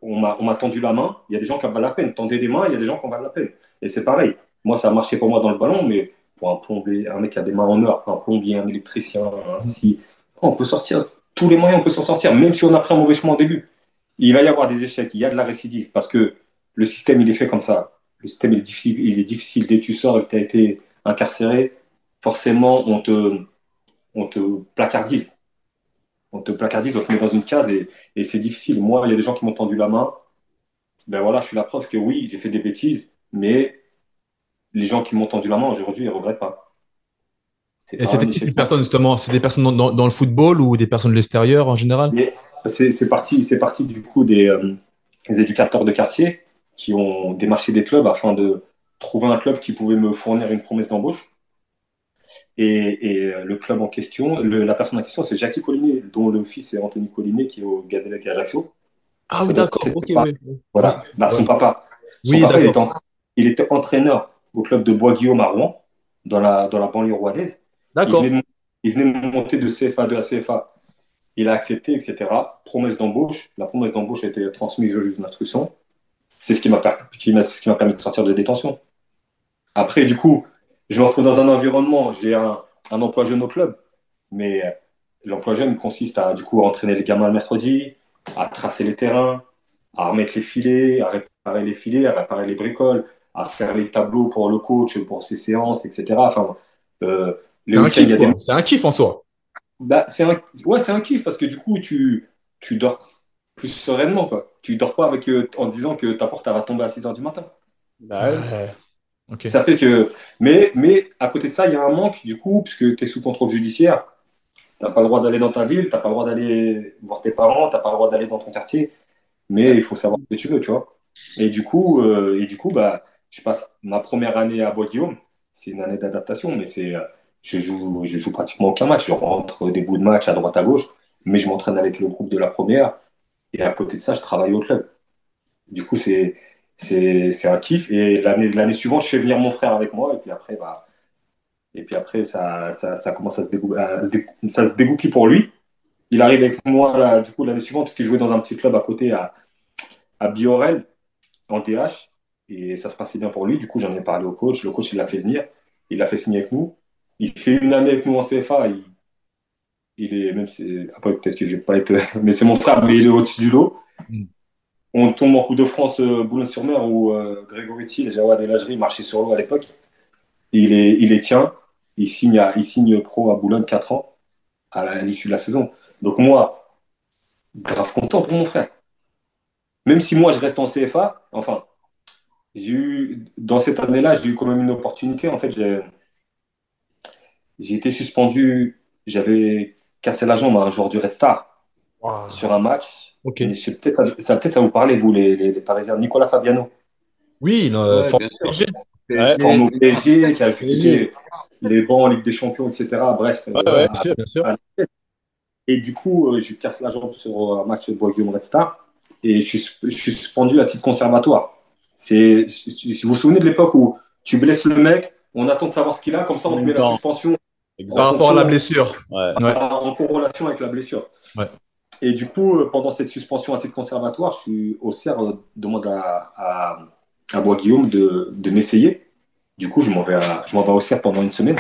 on m'a tendu la main. Il y a des gens qui en valent la peine. Tendez des mains, il y a des gens qui en valent la peine. Et c'est pareil. Moi, ça a marché pour moi dans le ballon, mais pour un plombier, un mec qui a des mains en or, un plombier, un électricien, si, on peut sortir tous les moyens, on peut s'en sortir, même si on a pris un mauvais chemin au début. Il va y avoir des échecs, il y a de la récidive, parce que le système, il est fait comme ça. Le système, il est difficile, il est difficile. Dès que tu sors et que tu as été incarcéré, forcément, on te, on te placardise on te placardise, on te met dans une case et, et c'est difficile. Moi, il y a des gens qui m'ont tendu la main. Ben voilà, je suis la preuve que oui, j'ai fait des bêtises, mais les gens qui m'ont tendu la main aujourd'hui, ils ne regrettent pas. Et c'était qui ces personnes justement? C'est des personnes dans, dans, le football ou des personnes de l'extérieur en général? C'est parti, parti du coup des, euh, des, éducateurs de quartier qui ont démarché des clubs afin de trouver un club qui pouvait me fournir une promesse d'embauche. Et, et, le club en question, le, la personne en question, c'est Jackie Collinet, dont le fils est Anthony Collinet, qui est au Gazélec et Ajaccio. Ah oui, d'accord. ok. oui. Voilà, bah, son papa. Son oui, papa il, était, il, était, entraîneur au club de Bois-Guillaume à Rouen, dans la, dans la banlieue rouennaise. D'accord. Il, il, venait de monter de CFA2 à CFA. Il a accepté, etc. Promesse d'embauche. La promesse d'embauche a été transmise au juge d'instruction. C'est ce qui m'a permis de sortir de détention. Après, du coup, je me retrouve dans un environnement, j'ai un, un, emploi jeune au club, mais euh, l'emploi jeune consiste à du coup entraîner les gamins le mercredi, à tracer les terrains, à remettre les filets, à réparer les filets, à réparer les bricoles, à faire les tableaux pour le coach, pour ses séances, etc. Enfin, euh, c'est un, kiff, des... un kiff en soi. Bah, c'est un... Ouais, c'est un kiff parce que du coup, tu, tu dors plus sereinement. Quoi. Tu dors pas avec, euh, en disant que ta porte va tomber à 6 h du matin. Bah, ouais. Ça fait que. Mais, mais à côté de ça, il y a un manque, du coup, puisque tu es sous contrôle judiciaire. Tu n'as pas le droit d'aller dans ta ville, tu n'as pas le droit d'aller voir tes parents, tu n'as pas le droit d'aller dans ton quartier. Mais il faut savoir ce que tu veux, tu vois. Et du coup, euh, et du coup bah, je passe ma première année à Bois-Guillaume. C'est une année d'adaptation, mais c'est, je, joue, je joue pratiquement aucun match. Je rentre des bouts de match à droite à gauche, mais je m'entraîne avec le groupe de la première. Et à côté de ça, je travaille au club. Du coup, c'est c'est un kiff. Et l'année suivante, je fais venir mon frère avec moi. Et puis après, bah, et puis après ça, ça, ça commence à se, se ça se pour lui. Il arrive avec moi là, du coup l'année suivante parce qu'il jouait dans un petit club à côté à, à Biorel en DH. Et ça se passait bien pour lui. Du coup, j'en ai parlé au coach. Le coach, il l'a fait venir. Il l'a fait signer avec nous. Il fait une année avec nous en CFA. Il, il est, même après, peut-être que je vais pas être, mais c'est mon frère, mais il est au-dessus du lot. On tombe en Coupe de France euh, Boulogne-sur-Mer où euh, Grégory Thiel, Jawad El marchaient sur l'eau à l'époque. Il est, il est tient, il signe, il signe pro à Boulogne 4 ans à l'issue de la saison. Donc moi, grave content pour mon frère. Même si moi je reste en CFA, enfin, j'ai eu, dans cette année-là, j'ai eu quand même une opportunité. En fait, j'ai été suspendu, j'avais cassé la jambe à un joueur du Red Star wow. sur un match. Ok. Peut-être ça, ça, peut ça vous parler, vous, les, les, les, Parisiens. Nicolas Fabiano. Oui, le ouais, PSG. Ouais, Forme PSG, qui a fait les bancs en Ligue des Champions, etc. Bref. Ouais, euh, bien sûr, bien sûr. Et du coup, euh, je casse la jambe sur un match de Bois-Guillaume Red Star et je suis, je suis suspendu à titre conservatoire. C'est, si vous vous souvenez de l'époque où tu blesses le mec, on attend de savoir ce qu'il a, comme ça on lui met la suspension. Par rapport à la blessure. Ouais. En corrélation avec la blessure. Ouais. Et du coup, euh, pendant cette suspension à titre conservatoire, je suis au CER, euh, demande à, à, à Bois-Guillaume de, de m'essayer. Du coup, je m'en vais, à, je m'en vais au CER pendant une semaine.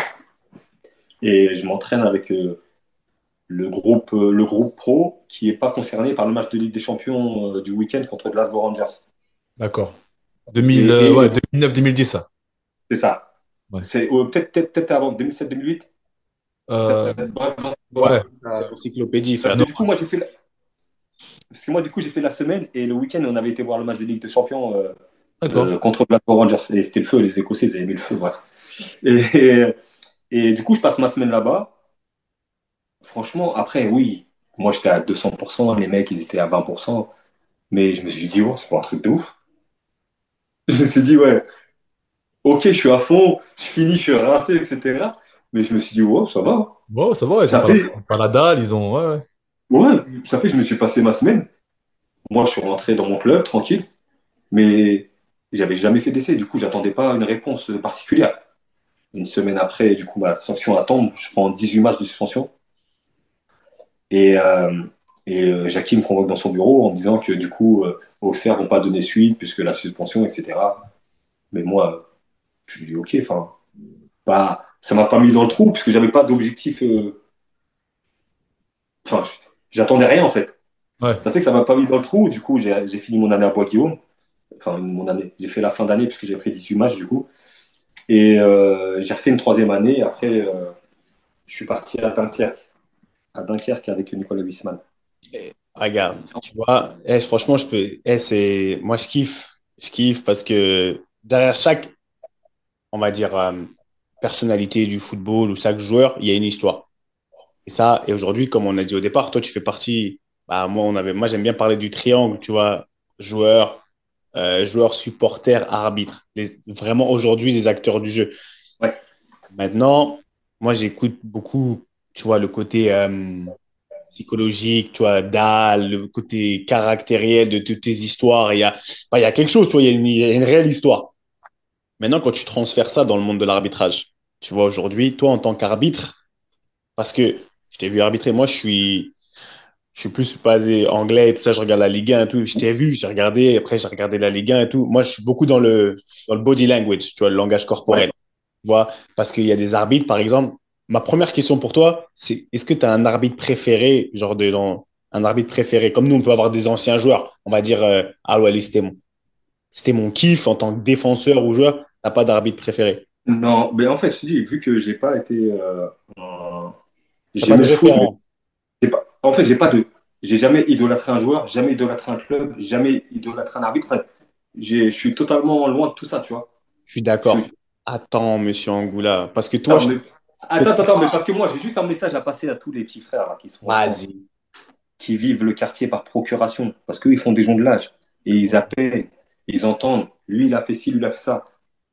Et je m'entraîne avec, euh, le groupe, euh, le groupe pro qui n'est pas concerné par le match de Ligue des Champions euh, du week-end contre Glasgow Rangers. D'accord. 2000, Et- euh, ouais, 2009-2010, ça. C'est ça. Ouais. C'est peut-être peut-être peut-être avant 2007-2008. Euh, Bref, ouais. C'est l'encyclopédie, Parce frère. que du coup, moi, j'ai fait la... Parce que moi, du coup, j'ai fait la semaine et le week-end, on avait été voir le match de Ligue des Champions euh, euh, contre Glasgow Rangers. Et c'était le feu, les Écossais, ils avaient mis le feu, bref. Et, et, et du coup, je passe ma semaine là-bas. Franchement, après, oui, moi, j'étais à 200%, les mecs, ils étaient à 20%. Mais je me suis dit, oh, c'est pas un truc de ouf. Je me suis dit, ouais, ok, je suis à fond, je finis, je suis rincé, etc. Mais je me suis dit, ça va. Ça va, ils Ça sont fait- pas, pas la dalle, ils ont. Ouais, ouais. Ouais, ça fait que je me suis passé ma semaine. Moi, je suis rentré dans mon club, tranquille. Mais j'avais jamais fait d'essai. Du coup, j'attendais pas une réponse particulière. Une semaine après, du coup, ma sanction attend. Je prends 18 matchs de suspension. Et, euh, et euh, Jackie me convoque dans son bureau en me disant que du coup, euh, Auxerre vont pas donner suite puisque la suspension, etc. Mais moi, je lui dis ok, enfin, bah, ça m'a pas mis dans le trou puisque j'avais pas d'objectif. euh, Enfin, j'attendais rien en fait. Ouais. Ça fait que ça m'a pas mis dans le trou. Du coup, j'ai fini mon année à Bois-Guillaume. Enfin, mon année. J'ai fait la fin d'année puisque j'ai pris 18 matchs du coup. Et euh, j'ai refait une troisième année. Après, euh, je suis parti à Dunkerque. À Dunkerque avec Nicolas Wiesmann. Regarde, tu vois, eh, franchement, je peux. eh, c'est... Moi, je kiffe. Je kiffe parce que derrière chaque, on va dire, euh, personnalité du football ou chaque joueur, il y a une histoire. Et ça, et aujourd'hui, comme on a dit au départ, toi, tu fais partie. Bah, moi, on avait, moi, j'aime bien parler du triangle, tu vois, joueur, euh, joueur, supporter, arbitre. Les- vraiment, aujourd'hui, les acteurs du jeu. Ouais. Maintenant, moi, j'écoute beaucoup, tu vois, le côté. euh, psychologique, tu vois, dalle, le côté caractériel de toutes tes histoires. Il y a, bah, il y a quelque chose, tu vois, il y a une, il y a une réelle histoire. Maintenant, quand tu transfères ça dans le monde de l'arbitrage, tu vois, aujourd'hui, toi, en tant qu'arbitre, parce que je t'ai vu arbitrer, moi, je suis, je suis plus basé anglais et tout ça, je regarde la Ligue 1 et tout. Je t'ai vu, j'ai regardé, après, j'ai regardé la Ligue 1 et tout. Moi, je suis beaucoup dans le, dans le body language, tu vois, le langage corporel. Tu vois, parce qu'il y a des arbitres, par exemple, Ma première question pour toi, c'est est-ce que tu as un arbitre préféré, genre de, dans, un arbitre préféré? Comme nous, on peut avoir des anciens joueurs. On va dire, euh, ah ouais, c'était mon, c'était mon kiff en tant que défenseur ou joueur. T'as pas d'arbitre préféré. Non, mais en fait, je te dis, vu que j'ai pas été. Euh, un- T'as j'ai pas de le foot, référent. mais j'ai pas- En fait, j'ai pas de. J'ai jamais idolâtré un joueur, jamais idolâtré un club, jamais idolâtré un arbitre. J'ai- je suis totalement loin de tout ça, tu vois. Je suis d'accord. Attends, monsieur Angoula. Parce que toi, Attends, je- mais- attends, attends, attends, mais parce que moi, j'ai juste un message à passer à tous les petits frères là, qui sont ensemble, vas-y. qui vivent le quartier par procuration, parce qu'eux, ils font des jonglage et ils appellent, ils entendent. Lui, il a fait ci, lui, il a fait ça.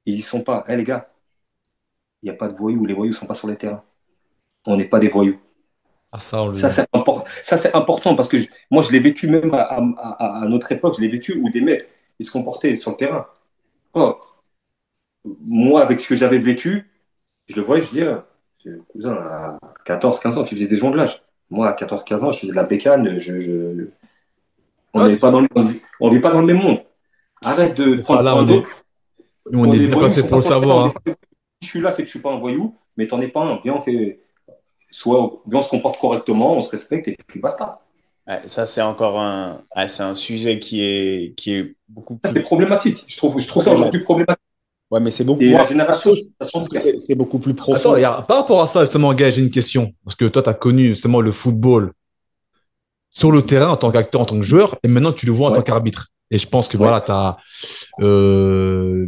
Ils y sont pas. Eh les gars, il n'y a pas de voyous. Les voyous sont pas sur les terrains. On n'est pas des voyous. Ah, ça, le- Ça, c'est impor- ça, c'est important parce que je- moi, je l'ai vécu même à, à- à- à notre époque, je l'ai vécu où des mecs, ils se comportaient sur le terrain. Oh, moi, avec ce que j'avais vécu, je le voyais, je disais, ah, cousin, à 14, 15 ans, tu faisais des jonglages. Moi, à 14, 15 ans, je faisais de la bécane. Je, je- On n'est c'est- pas dans le, on vit pas dans le même monde. Arrête de prendre Ah, là, on est- on Pour est bien sont pour le savoir. hein. Je suis là, c'est que je suis pas un voyou, mais t'en es pas un. Viens, on fait. Soit, viens, on se comporte correctement, on se respecte et puis basta. Ouais, ça, c'est encore un, ouais, c'est un sujet qui est, qui est beaucoup plus. c'est problématique. Je trouve, je trouve ça aujourd'hui problématique. Ouais, mais c'est beaucoup, Et la génération, ça je trouve change que c'est c'est beaucoup plus profond. Attends, par rapport à ça, justement, Gaël, j'ai une question. Parce que toi, tu as connu justement le football sur le terrain en tant qu'acteur, en tant que joueur, et maintenant tu le vois en Ouais. tant qu'arbitre. Et je pense que Ouais. voilà, tu as.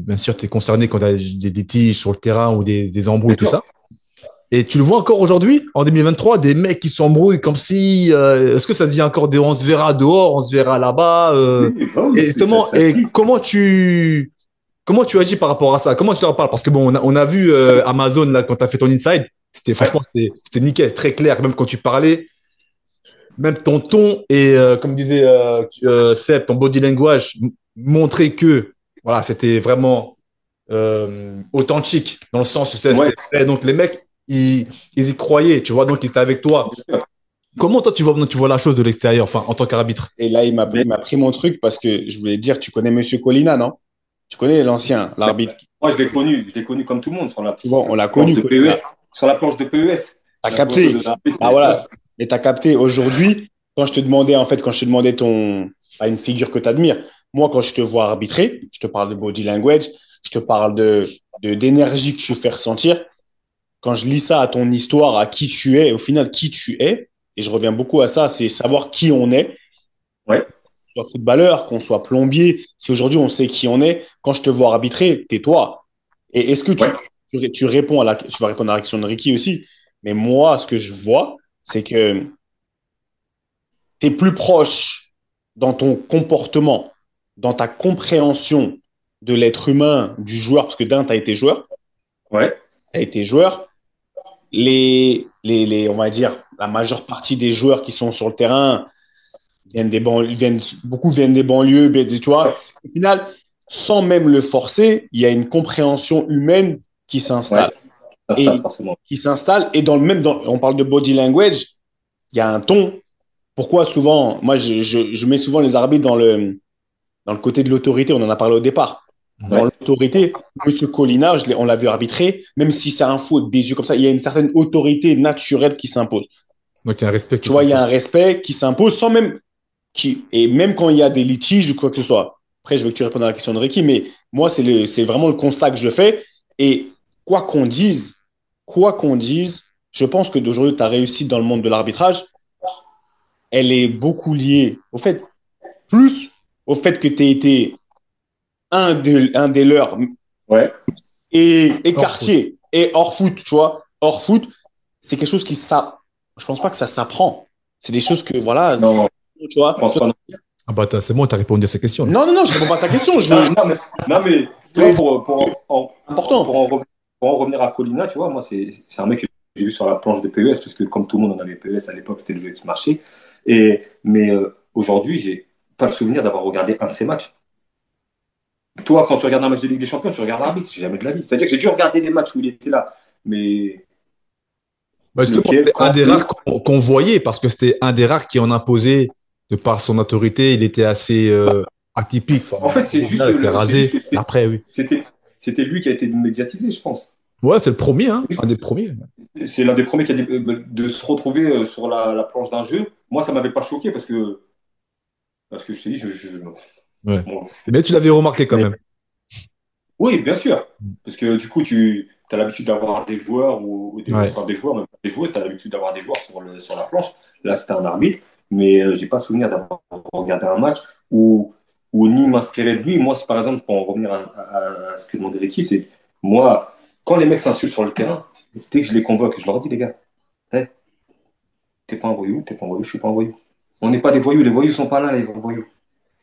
bien sûr, tu es concerné quand tu as des litiges sur le terrain ou des, des embrouilles, tout ça. Et tu le vois encore aujourd'hui, en 2023, des mecs qui s'embrouillent comme si. euh, Est-ce que ça se dit encore des on se verra dehors, on se verra là-bas euh, bah Et justement, ça- ça se et dit. comment tu comment tu agis par rapport à ça? Comment tu leur parles? Parce que bon, on a, on a vu euh, Amazon là quand tu as fait ton inside, c'était franchement c'était nickel, très clair. Même quand tu parlais, même ton ton et euh, comme disait euh, euh, Seb, ton body language montrait que voilà, c'était vraiment euh, authentique dans le sens où c'était Ouais. Donc les mecs, ils, ils y croyaient, tu vois, donc ils étaient avec toi. Comment toi tu vois tu vois la chose de l'extérieur, enfin en tant qu'arbitre? Et là, il m'a pris mon truc parce que je voulais dire, tu connais Monsieur Colina, non? Tu connais l'ancien, l'arbitre? Moi, je l'ai connu. Je l'ai connu comme tout le monde sur la Bon, on l'a planche connu. de. PES. Sur la planche de PES. T'as capté. Ah voilà. Mais tu as capté aujourd'hui, quand je te demandais, en fait, quand je te demandais ton, à une figure que tu admires, moi, quand je te vois arbitrer, je te parle de body language, je te parle de, de, d'énergie que tu fais ressentir. Quand je lis ça à ton histoire, à qui tu es, au final, qui tu es, et je reviens beaucoup à ça, c'est savoir qui on est. Ouais. Qu'on soit footballeur, qu'on soit plombier. Si aujourd'hui on sait qui on est, quand je te vois arbitrer, t'es toi. Et est-ce que tu, tu, tu réponds à la, tu vas répondre à la question de Ricky aussi. Mais moi, ce que je vois, c'est que tu es plus proche dans ton comportement, dans ta compréhension de l'être humain, du joueur, parce que d'un, tu as été joueur. Ouais. Tu as été joueur. Les, les, les, on va dire, la majeure partie des joueurs qui sont sur le terrain viennent des banlieues, viennent, beaucoup viennent des banlieues, tu vois. Au final, sans même le forcer, il y a une compréhension humaine qui s'installe. Et- qui s'installe. Et dans le même, dans, on parle de body language, il y a un ton. Pourquoi souvent, moi, je, je, je mets souvent les arbitres dans le, dans le côté de l'autorité. On en a parlé au départ. Dans l'autorité, Monsieur Colina, je on l'a vu arbitrer, même si c'est un fou avec des yeux comme ça, il y a une certaine autorité naturelle qui s'impose. Donc, il y a un respect. Tu vois, il y a un respect qui s'impose sans même qui et même quand il y a des litiges ou quoi que ce soit. Après, je veux que tu répondes à la question de Ricky, mais moi, c'est le, c'est vraiment le constat que je fais. Et quoi qu'on dise, quoi qu'on dise, je pense que d'aujourd'hui, ta réussite dans le monde de l'arbitrage, elle est beaucoup liée au fait, plus au fait que tu aies été un, de, un des leurs Ouais. et, et quartier et hors foot, tu vois. Hors foot, c'est quelque chose qui ça. Je pense pas que ça s'apprend. C'est des choses que voilà, Non, c'est- tu vois. je pense pas. Non, Ah bah, t'as- c'est bon, t'as répondu à ces questions. là. Non, non, non, je réponds pas à sa question. Je, non, mais, non, mais tu vois, pour, pour, en- important. pour en, revenir- pour en revenir à Colina, tu vois, moi, c'est un mec que j'ai vu sur la planche de PES, parce que comme tout le monde, on avait PES à l'époque, c'était le jeu qui marchait. Et, mais euh, aujourd'hui, j'ai pas le souvenir d'avoir regardé un de ses matchs. Toi, quand tu regardes un match de Ligue des Champions, tu regardes l'arbitre, j'ai jamais de la vie. C'est-à-dire que j'ai dû regarder des matchs où il était là, mais Bah, c'était un des rares qu'on voyait parce que c'était un des rares qui en imposait de par son autorité. Il était assez euh, atypique. Enfin, En fait, c'est juste le- rasé. Après, oui. c'était c'était lui qui a été médiatisé, je pense. Ouais, c'est le premier, hein, un des premiers. C'est l'un des premiers qui a dit euh, de se retrouver euh, sur la, la planche d'un jeu. Moi, ça m'avait pas choqué parce que parce que je te dis, je, je- Ouais. bon, Mais tu l'avais remarqué quand Mais- même. oui, bien sûr, parce que du coup, tu as l'habitude d'avoir des joueurs ou, des, Ouais. enfin, des joueurs, même pas des joueuses, tu as l'habitude d'avoir des joueurs sur, le, sur la planche. Là, c'était un arbitre, mais euh, j'ai pas souvenir d'avoir regardé un match où, où ni m'inspirer de lui. Moi, par exemple, pour en revenir à, à- à ce que demandait Ricky, c'est moi, quand les mecs s'insultent sur le terrain, dès que je les convoque, je leur dis, les gars, hey, t'es pas un voyou, t'es pas un voyou, je suis pas un voyou. On n'est pas des voyous, les voyous sont pas là, les voyous.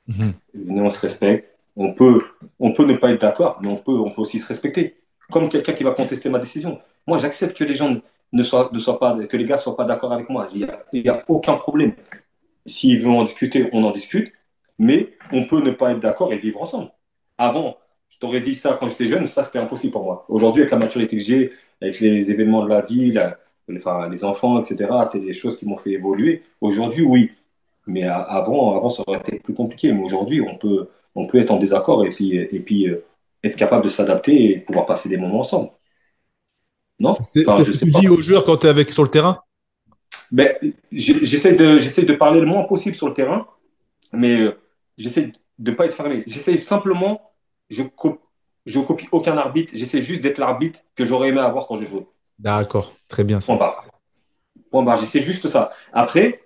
Mhm. Venez, on se respecte. On peut, on peut ne pas être d'accord, mais on peut, on peut aussi se respecter. Comme quelqu'un qui va contester ma décision. Moi, j'accepte que les gens ne soient, ne soient pas, que les gars soient pas d'accord avec moi. Il n'y a, a aucun problème. S'ils veulent en discuter, on en discute, mais on peut ne pas être d'accord et vivre ensemble. Avant, je t'aurais dit ça quand j'étais jeune, ça c'était impossible pour moi. Aujourd'hui, avec la maturité que j'ai, avec les événements de la vie, la- enfin, les enfants, etc., c'est des choses qui m'ont fait évoluer. Aujourd'hui, oui. Mais avant, avant, ça aurait été plus compliqué. Mais aujourd'hui, on peut, on peut être en désaccord et puis, et puis euh, être capable de s'adapter et pouvoir passer des moments ensemble. Non? C'est Enfin, ce que tu dis aux joueurs quand tu es avec sur le terrain? Ben, j'essaie de, de parler le moins possible sur le terrain, mais euh, j'essaie de ne pas être fermé. J'essaie simplement, je, co- je copie aucun arbitre, j'essaie juste d'être l'arbitre que j'aurais aimé avoir quand je jouais. D'accord, très bien ça. Point barre. Point barre, j'essaie juste ça. Après,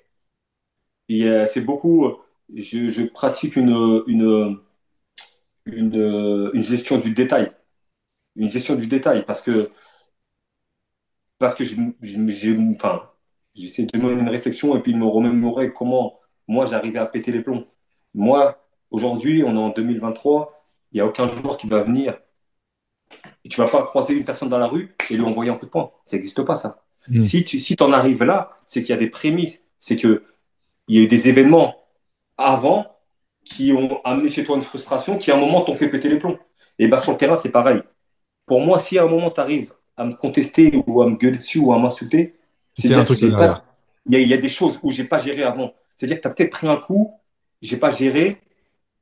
c'est beaucoup, je, je pratique une, une, une, une gestion du détail. Une gestion du détail parce que, parce que je, enfin, j'essaie de mener une réflexion et puis de me remémorer comment moi j'arrivais à péter les plombs. Moi, aujourd'hui, on est en 2023, il n'y a aucun joueur qui va venir. Et tu vas pas croiser une personne dans la rue et lui envoyer un coup de poing. Ça n'existe pas, ça. Mm. Si tu si en arrives là, c'est qu'il y a des prémices, c'est qu'il y a eu des événements avant qui ont amené chez toi une frustration qui à un moment t'ont fait péter les plombs. Et bien sur le terrain, c'est pareil. Pour moi, si à un moment tu arrives à me contester ou à me gueuler dessus ou à m'insulter, c'est un truc y, il y a des choses où j'ai pas géré avant. C'est-à-dire que tu as peut-être pris un coup, j'ai pas géré,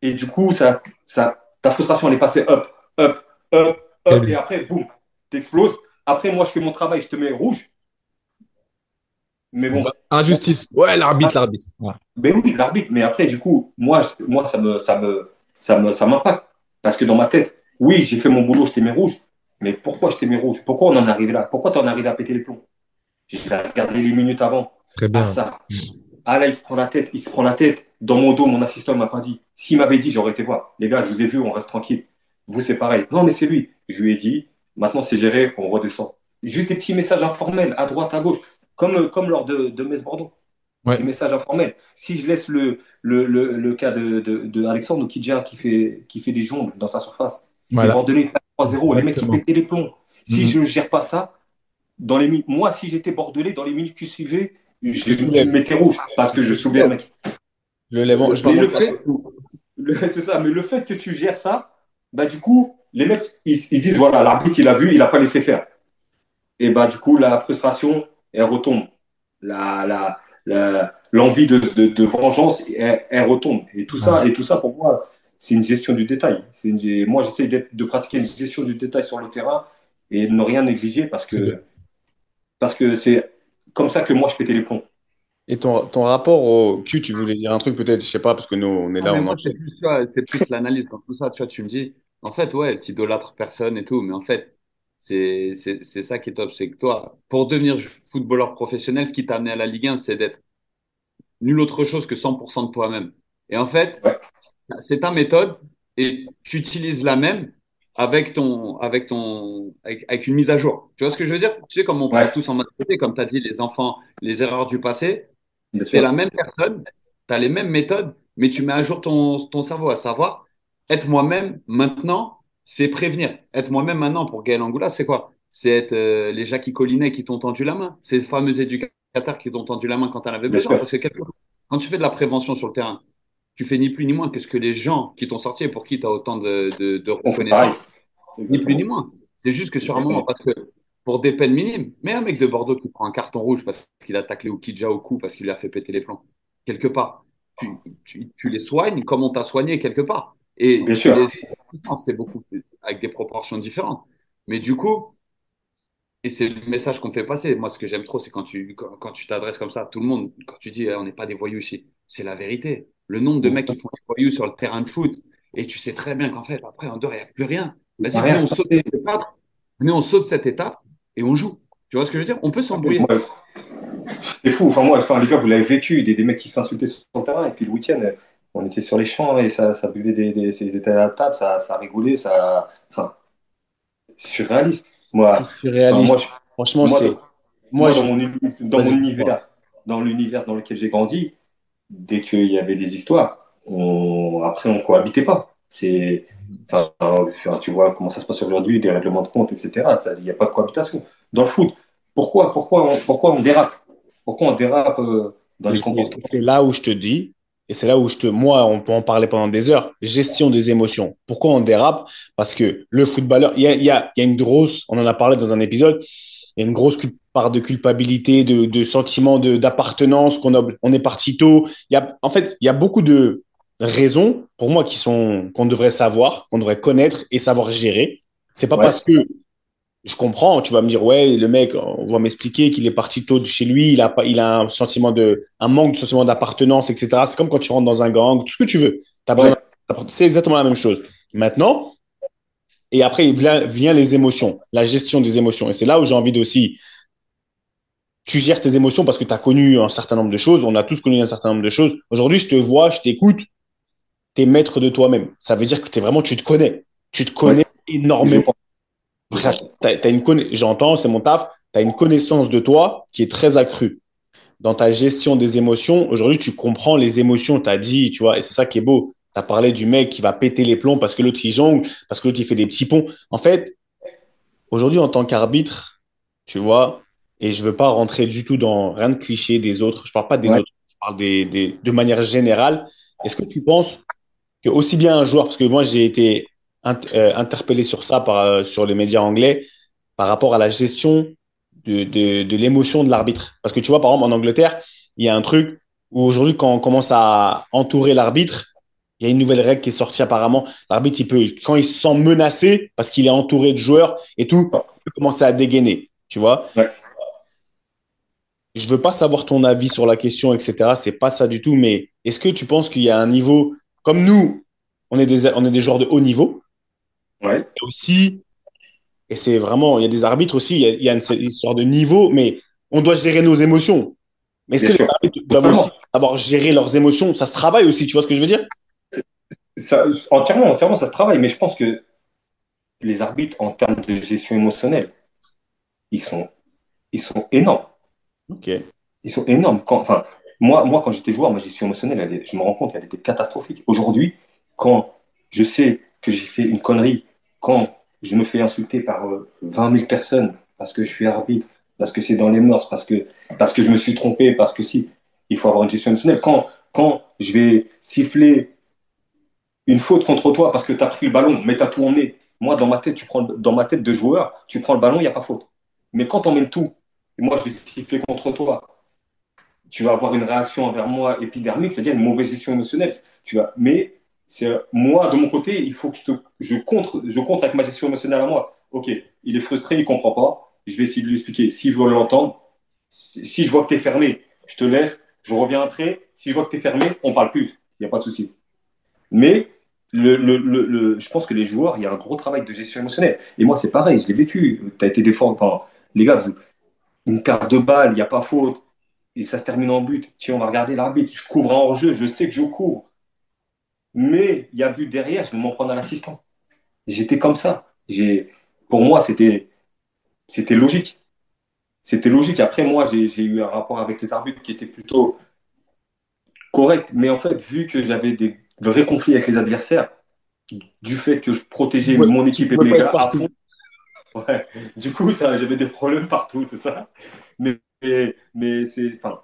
et du coup, ça, ça, ta frustration, elle est passée up, up, up, up, bien. et après, boum, t'exploses. Après, moi, je fais mon travail, je te mets rouge. Mais bon, Injustice. Ouais, l'arbitre, l'arbitre. Ouais. ben oui, l'arbitre. Mais après, du coup, moi, moi ça me, ça me, ça me, ça m'impacte. Parce que dans ma tête, oui, j'ai fait mon boulot, je t'ai mis rouge. Mais pourquoi je t'ai mis rouge? Pourquoi on en est arrivé là? Pourquoi t'en es arrivé à péter les plombs J'ai regardé les minutes avant. Très bien. Ah, ça. Ah là, il se prend la tête, il se prend la tête. Dans mon dos, mon assistant ne m'a pas dit. S'il m'avait dit, j'aurais été voir. Les gars, je vous ai vu, on reste tranquille. Vous, c'est pareil. Non, mais c'est lui. Je lui ai dit, maintenant c'est géré, on redescend. Juste des petits messages informels, à droite, à gauche, comme, comme lors de, de Metz-Bordeaux. Ouais. Des messages informels. Si je laisse le, le, le, le cas de, de, de Alexandre Okidja qui fait, qui fait des jongles dans sa surface, Voilà. les Bordelais 3-0, les mecs qui pétaient les plombs. Si Mhm. je ne gère pas ça, dans les moi, si j'étais Bordelais, dans les minutes qui suivaient, je, je me mettais rouge parce que je soulevais le mec. Je le lève en- je Mais le fait, c'est ça, mais le fait que tu gères ça, bah du coup, les mecs, ils, ils disent voilà, l'arbitre, il a vu, il n'a pas laissé faire. Et bah du coup, la frustration, elle retombe. La, la, la- l'envie de, de, de vengeance, elle, elle retombe. Et tout ça, et tout ça, pour moi, c'est une gestion du détail. C'est une- moi, j'essaie de pratiquer une gestion du détail sur le terrain et de ne rien négliger parce que, parce que c'est comme ça que moi, je pétais les plombs. Et ton, ton rapport au Q, tu voulais dire un truc peut-être, je sais pas, parce que nous, on est Non, là, mais on en c'est plus, plus l'analyse dans tout ça. Tu vois, tu me dis, en fait, ouais, t'idolâtres personne et tout, mais en fait, c'est, ça qui est top. C'est que toi, pour devenir footballeur professionnel, ce qui t'a amené à la Ligue 1, c'est d'être nul autre chose que 100% de toi-même. Et en fait, Ouais. c'est ta méthode et tu utilises la même avec ton, avec ton, avec, avec une mise à jour. Tu vois ce que je veux dire? Tu sais, comme on Ouais. parle tous en maturité, comme tu as dit, les enfants, les erreurs du passé, c'est la même personne, tu as les mêmes méthodes, mais tu mets à jour ton, ton cerveau, à savoir, être moi-même maintenant, c'est prévenir. Être moi-même maintenant pour Gaël Angoula, c'est quoi? C'est être euh, les Jackie Collinet qui t'ont tendu la main, ces fameux éducateurs qui t'ont tendu la main quand tu en avais besoin. Parce que quand tu fais de la prévention sur le terrain, tu fais ni plus ni moins que ce que les gens qui t'ont sorti et pour qui tu as autant de, de, reconnaissance, ni plus ni moins. C'est juste que sur un moment, parce que pour des peines minimes, mais un mec de Bordeaux qui prend un carton rouge parce qu'il a taclé Oukidja au cou parce qu'il lui a fait péter les plombs, quelque part, tu, tu, tu les soignes comme on t'a soigné quelque part. Et Bien sûr. c'est beaucoup avec des proportions différentes. Mais du coup, et c'est le message qu'on fait passer. Moi, ce que j'aime trop, c'est quand tu quand, quand tu t'adresses comme ça à tout le monde, quand tu dis eh, on n'est pas des voyous ici, c'est la vérité. Le nombre de mecs qui font des voyous sur le terrain de foot, et tu sais très bien qu'en fait, après, en dehors, il n'y a plus rien. Vas-y, venez, on c'est saute cette étape, venez, on saute cette étape et on joue. Tu vois ce que je veux dire? On peut s'embrouiller. C'est fou. Enfin, moi, enfin, les gars, vous l'avez vécu, des, des mecs qui s'insultaient sur le terrain. Et puis le week-end, on était sur les champs et ça, ça buvait des, des, ils étaient à la table, ça, ça rigolait, ça. Enfin, surréaliste. Moi, C'est surréaliste. enfin, moi, je- Franchement, moi, c'est. dans- Moi, moi, je. dans mon, dans mon univers, dans l'univers dans lequel j'ai grandi, dès qu'il y avait des histoires, on, après, on cohabitait pas. C'est, enfin, tu vois comment ça se passe aujourd'hui, des règlements de compte, etc. Il n'y a pas de cohabitation. Dans le foot, pourquoi, pourquoi, on, pourquoi on dérape? Pourquoi on dérape euh, dans les comportements? C'est là où je te dis, et c'est là où je te, moi, on peut en parler pendant des heures, gestion des émotions. Pourquoi on dérape? Parce que le footballeur, il y a, y, a, y a une grosse, on en a parlé dans un épisode, il y a une grosse part de culpabilité, de, de sentiment de- d'appartenance, qu'on on est parti tôt. Y a, en fait, il y a beaucoup de raisons pour moi qui sont qu'on devrait savoir, qu'on devrait connaître et savoir gérer. C'est pas Ouais. parce que je comprends, tu vas me dire, ouais, le mec, on va m'expliquer qu'il est parti tôt de chez lui, il a, pas, il a un sentiment de, un manque de sentiment d'appartenance, etc. C'est comme quand tu rentres dans un gang, tout ce que tu veux. Ouais. C'est exactement la même chose. Maintenant, et après, il vient, vient les émotions, la gestion des émotions. Et c'est là où j'ai envie d'aussi, tu gères tes émotions parce que tu as connu un certain nombre de choses. On a tous connu un certain nombre de choses. Aujourd'hui, je te vois, je t'écoute, tu es maître de toi-même. Ça veut dire que es vraiment, tu te connais. Tu te connais énormément. Une conna- J'entends, c'est mon taf. Tu as une connaissance de toi qui est très accrue. Dans ta gestion des émotions, aujourd'hui, tu comprends les émotions. Tu as dit, tu vois, et c'est ça qui est beau. Tu as parlé du mec qui va péter les plombs parce que l'autre, il jongle, parce que l'autre, il fait des petits ponts. En fait, aujourd'hui, en tant qu'arbitre, tu vois, et je veux pas rentrer du tout dans rien de cliché des autres. Je parle pas des Ouais. autres. Je parle des, des, de manière générale. Est-ce que tu penses que aussi bien un joueur, parce que moi, j'ai été euh, interpellé sur ça par, euh, sur les médias anglais par rapport à la gestion de, de, de l'émotion de l'arbitre. Parce que tu vois, par exemple, en Angleterre, il y a un truc où aujourd'hui, quand on commence à entourer l'arbitre, il y a une nouvelle règle qui est sortie apparemment. L'arbitre, il peut, quand il se sent menacé parce qu'il est entouré de joueurs et tout, il peut commencer à dégainer. Tu vois Ouais. je veux pas savoir ton avis sur la question, etc. C'est pas ça du tout. Mais est-ce que tu penses qu'il y a un niveau comme nous, on est des, on est des joueurs de haut niveau. Ouais. Et aussi, et c'est vraiment, il y a des arbitres aussi, il y a, il y a une, histoire de niveau, mais on doit gérer nos émotions. Mais est-ce que les arbitres doivent aussi avoir géré leurs émotions? Ça se travaille aussi, tu vois ce que je veux dire? Ça, entièrement, entièrement, ça se travaille, mais je pense que les arbitres, en termes de gestion émotionnelle, ils sont, ils sont énormes. Ok. Ils sont énormes. Quand, enfin, moi, moi, quand j'étais joueur, ma gestion émotionnelle, je me rends compte qu'elle était catastrophique. Aujourd'hui, quand je sais que j'ai fait une connerie, quand je me fais insulter par euh, 20 000 personnes parce que je suis arbitre, parce que c'est dans les mœurs, parce que, parce que je me suis trompé, parce que si, il faut avoir une gestion émotionnelle. Quand, quand je vais siffler une faute contre toi parce que tu as pris le ballon, mais tu as tourné. Moi, dans ma tête, tu prends dans ma tête de joueur, tu prends le ballon, il n'y a pas faute. Mais quand met le tout, et moi, je vais siffler contre toi, tu vas avoir une réaction envers moi épidermique, c'est-à-dire une mauvaise gestion émotionnelle. Tu vas, mais c'est moi, de mon côté, il faut que je, te, contre, je contre avec ma gestion émotionnelle à moi. Ok, il est frustré, il comprend pas. Je vais essayer de lui expliquer. S'il veut l'entendre, si, je vois que tu es fermé, je te laisse, je reviens après. Si je vois que tu es fermé, on parle plus. Il n'y a pas de souci. Mais le, le, le, je pense que les joueurs, il y a un gros travail de gestion émotionnelle. Et moi, c'est pareil, je l'ai vécu. Tu as été défendu. Les gars, une perte de balle, il n'y a pas faute. Et ça se termine en but. Tiens, on va regarder l'arbitre. Je couvre un hors-jeu, je sais que je couvre. Mais il y a but derrière, je vais m'en prendre à l'assistant. J'étais comme ça. J'ai, pour moi, c'était, c'était logique. C'était logique. Après, moi, j'ai j'ai eu un rapport avec les arbitres qui était plutôt correct. Mais en fait, vu que j'avais des vrais conflits avec les adversaires, du fait que je protégeais Ouais, mon équipe et mes gars à partout. fond, ouais, du coup, ça, j'avais des problèmes partout, c'est ça. Mais, mais, mais c'est, enfin,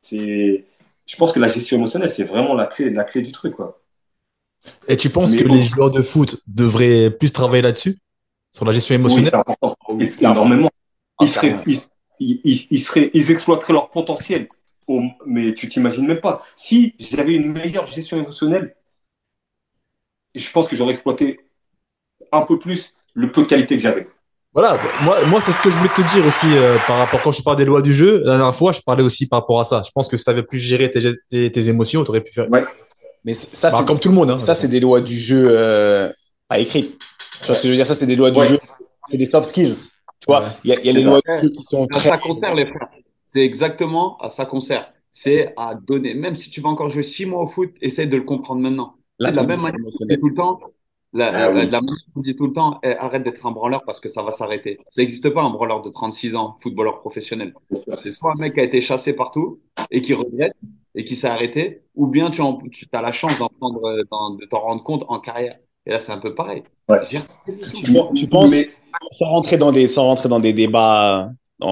c'est, je pense que la gestion émotionnelle, c'est vraiment la clé, la clé du truc, quoi. Et tu penses Mais que bon. les joueurs de foot devraient plus travailler là-dessus? Sur la gestion Oui, émotionnelle c'est important. Oui, énormément. Ah, Ils, seraient, ils, ils, ils- ils seraient, ils exploiteraient leur potentiel. Au- mais tu t'imagines même pas. Si j'avais une meilleure gestion émotionnelle, je pense que j'aurais exploité un peu plus le peu de qualité que j'avais. Voilà, moi, moi c'est ce que je voulais te dire aussi euh, par rapport quand je parle des lois du jeu. La dernière fois, je parlais aussi par rapport à ça. Je pense que si tu avais plus géré tes, tes, tes émotions, tu aurais pu faire. Ouais. Mais ça, Bah, c'est comme tout le monde. Hein. Ça, c'est des lois du jeu euh, pas écrites. Tu vois ce que je veux dire? Ça, c'est des lois du jeu. C'est des soft skills. Tu vois, Ouais. il y a, y a les lois du jeu qui sont À très. ça concert, les frères. C'est exactement à ça concert. C'est à donner, même si tu vas encore jouer six mois au foot, essaye de le comprendre maintenant. C'est de la même manière tout le temps, la, Ah oui. la- qu'on dit tout le temps, eh, arrête d'être un branleur parce que ça va s'arrêter. Ça n'existe pas un branleur de 36 ans, footballeur professionnel. C'est soit un mec qui a été chassé partout et qui regrette et qui s'est arrêté, ou bien tu, en- tu as la chance d'en prendre, euh, d'en- de t'en rendre compte en carrière. Et là, c'est un peu pareil. Ouais. Tu, penses, Mais- sans rentrer dans des, sans rentrer dans des débats,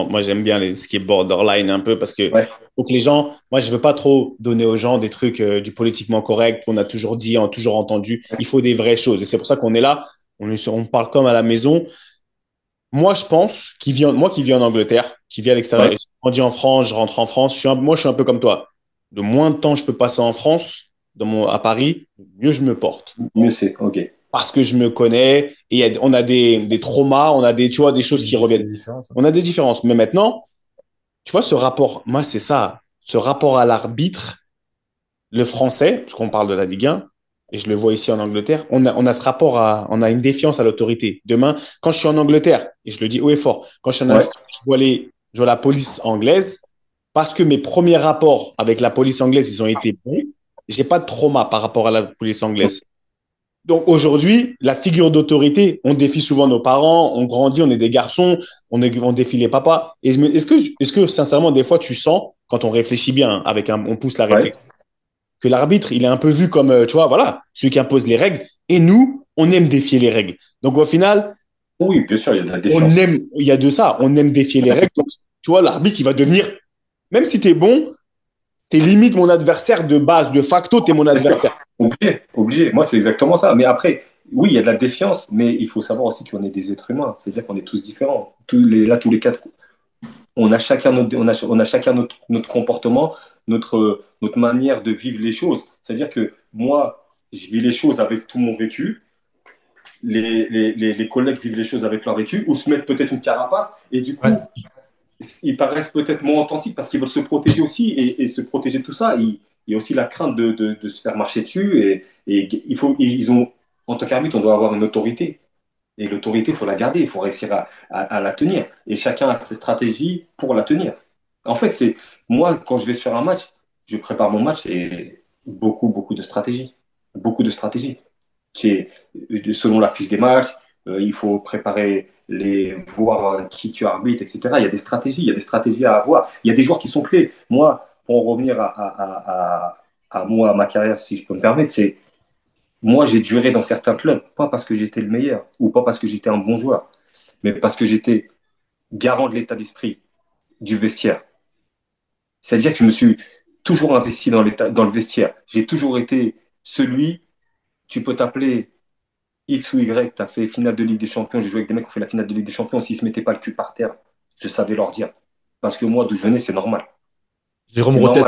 moi j'aime bien les, ce qui est borderline un peu parce que Ouais. que les gens, moi je veux pas trop donner aux gens des trucs euh, du politiquement correct qu'on a toujours dit, on a toujours entendu. Il faut des vraies choses et c'est pour ça qu'on est là. On, parle comme à la maison. Moi je pense qui vit, en- moi qui vis en Angleterre, qui vis à l'extérieur, Ouais. j'ai grandi en France, je rentre en France. Je suis un- moi je suis un peu comme toi. Le moins de temps je peux passer en France, dans mon, à Paris, mieux je me porte Mieux c'est, ok. Parce que je me connais et il y a- on a des, des traumas, on a des, tu vois, des choses qui reviennent. On a des différences. Mais maintenant, tu vois, ce rapport, moi, c'est ça, ce rapport à l'arbitre, le français, parce qu'on parle de la Ligue 1, et je le vois ici en Angleterre, on a, on a ce rapport à, on a une défiance à l'autorité. Demain, quand je suis en Angleterre, et je le dis haut et fort, quand je suis en Ouais. Angleterre, je vois les, je vois la police anglaise, parce que mes premiers rapports avec la police anglaise, ils ont été bons, j'ai pas de trauma par rapport à la police anglaise. Donc aujourd'hui, la figure d'autorité, on défie souvent nos parents, on grandit, on est des garçons, on, est, on défie les papas. Est-ce que, est-ce que sincèrement, des fois, tu sens, quand on réfléchit bien, hein, avec un, on pousse la Ouais. réflexion, que l'arbitre, il est un peu vu comme, euh, tu vois, voilà, celui qui impose les règles. Et nous, on aime défier les règles. Donc au final, Oui, bien sûr, il y a de la défiance. on aime, il y a de ça, on aime défier les règles. Donc, tu vois, l'arbitre, il va devenir, même si tu es bon, tu es limite mon adversaire de base, de facto, tu es mon adversaire. Obligé, obligé. Moi, c'est exactement ça. Mais après, oui, il y a de la défiance, mais il faut savoir aussi qu'on est des êtres humains. C'est-à-dire qu'on est tous différents. Tous les, là, tous les quatre, on a chacun notre, on a, on a chacun notre, notre comportement, notre, notre manière de vivre les choses. C'est-à-dire que moi, je vis les choses avec tout mon vécu. Les, les, les, les collègues vivent les choses avec leur vécu ou se mettent peut-être une carapace. Et du coup, Ouais. ils paraissent peut-être moins authentiques parce qu'ils veulent se protéger aussi et, et se protéger de tout ça. Il y a aussi la crainte de, se faire marcher dessus et, il faut, ils ont, en tant qu'arbitre, on doit avoir une autorité. Et l'autorité, il faut la garder, il faut réussir à, la tenir. Et chacun a ses stratégies pour la tenir. En fait, c'est moi, quand je vais sur un match, je prépare mon match, c'est beaucoup, beaucoup de stratégies. Beaucoup de stratégies. C'est selon la fiche des matchs, euh, il faut préparer les voir qui tu arbitres, etc. Il y a des stratégies, il y a des stratégies à avoir. Il y a des joueurs qui sont clés. Moi, pour en revenir à moi, à ma carrière, si je peux me permettre, c'est moi, j'ai duré dans certains clubs, pas parce que j'étais le meilleur ou pas parce que j'étais un bon joueur, mais parce que j'étais garant de l'état d'esprit du vestiaire. C'est-à-dire que je me suis toujours investi dans, dans le vestiaire. J'ai toujours été celui, tu peux t'appeler X ou Y, tu as fait finale de Ligue des Champions, j'ai joué avec des mecs qui ont fait la finale de Ligue des Champions, s'ils ne se mettaient pas le cul par terre, je savais leur dire. Parce que moi, d'où je venais, c'est normal. Jérôme Roten.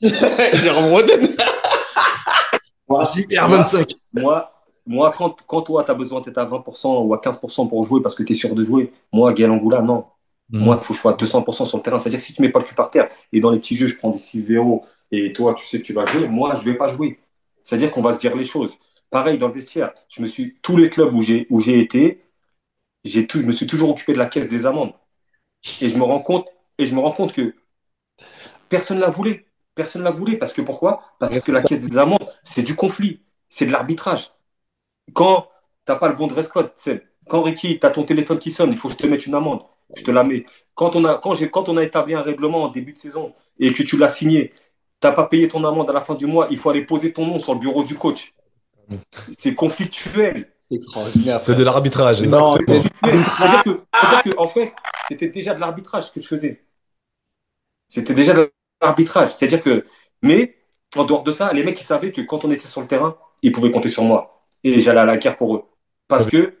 Jérôme Roten. moi, R25. Moi, moi quand, quand toi, tu as besoin d'être à 20% ou à 15% pour jouer parce que tu es sûr de jouer, moi, Gaël Angoula, non. Mhm. Moi, il faut que je sois à 200% sur le terrain. C'est-à-dire que si tu mets pas le cul par terre et dans les petits jeux, je prends des 6-0 et toi, tu sais que tu vas jouer, moi, je vais pas jouer. C'est-à-dire qu'on va se dire les choses. Pareil dans le vestiaire. Je me suis, tous les clubs où j'ai, où j'ai été, j'ai tout, je me suis toujours occupé de la caisse des amendes. Et je me rends compte, et je me rends compte que personne ne la voulait. Personne ne la voulait. Parce que pourquoi? Parce que la caisse des amendes, c'est du conflit. C'est de l'arbitrage. Quand tu n'as pas le bon dress code, c'est quand Ricky, tu as ton téléphone qui sonne, il faut que je te mette une amende. Je te la mets. Quand on a, quand j'ai, quand on a établi un règlement en début de saison et que tu l'as signé, tu n'as pas payé ton amende à la fin du mois, il faut aller poser ton nom sur le bureau du coach. C'est conflictuel. Extraordinaire. C'est de l'arbitrage. Non, C'est conflictuel. C'est-à-dire que, c'est-à-dire que, en fait, c'était déjà de l'arbitrage ce que je faisais. C'était déjà de l'arbitrage. C'est-à-dire que, mais en dehors de ça, les mecs, ils savaient que quand on était sur le terrain, ils pouvaient compter sur moi. Et j'allais à la guerre pour eux. Parce que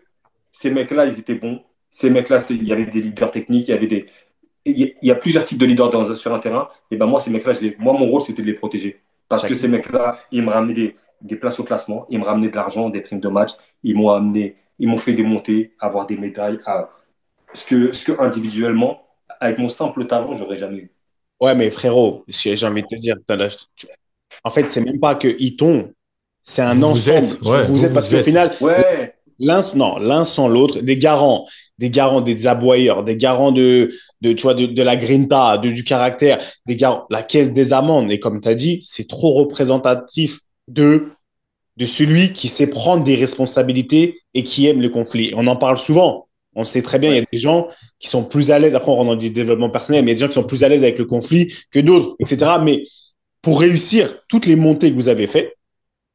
ces mecs-là, ils étaient bons. Ces mecs-là, il y avait des leaders techniques, il y avait des. Il y a- il y a plusieurs types de leaders dans, sur un terrain. Et ben moi, ces mecs-là, je les- moi, mon rôle, c'était de les protéger. Parce que ces mecs-là, ils me ramenaient des, des places au classement, ils me ramenaient de l'argent, des primes de match, ils m'ont amené, ils m'ont fait démonter, avoir des médailles, à... ce, que, ce que individuellement, avec mon simple talent, j'aurais jamais eu. Ouais, mais frérot, j'ai envie de te dire, putain, là, je- tu- en fait, c'est même pas que Iton, c'est un Vous ensemble. êtes, ouais, vous vous, êtes, parce qu'au final, Ouais, l'un, non, l'un sans l'autre, des garants, des garants des aboyeurs, des garants de, de, tu vois, de, de la grinta, de, du caractère, des garants, la caisse des amendes. Et comme tu as dit, c'est trop représentatif de, de celui qui sait prendre des responsabilités et qui aime le conflit. On en parle souvent. On sait très bien, il y a des gens qui sont plus à l'aise, après on rentre dans du développement personnel, mais il y a des gens qui sont plus à l'aise avec le conflit que d'autres, etc. Mais pour réussir toutes les montées que vous avez faites,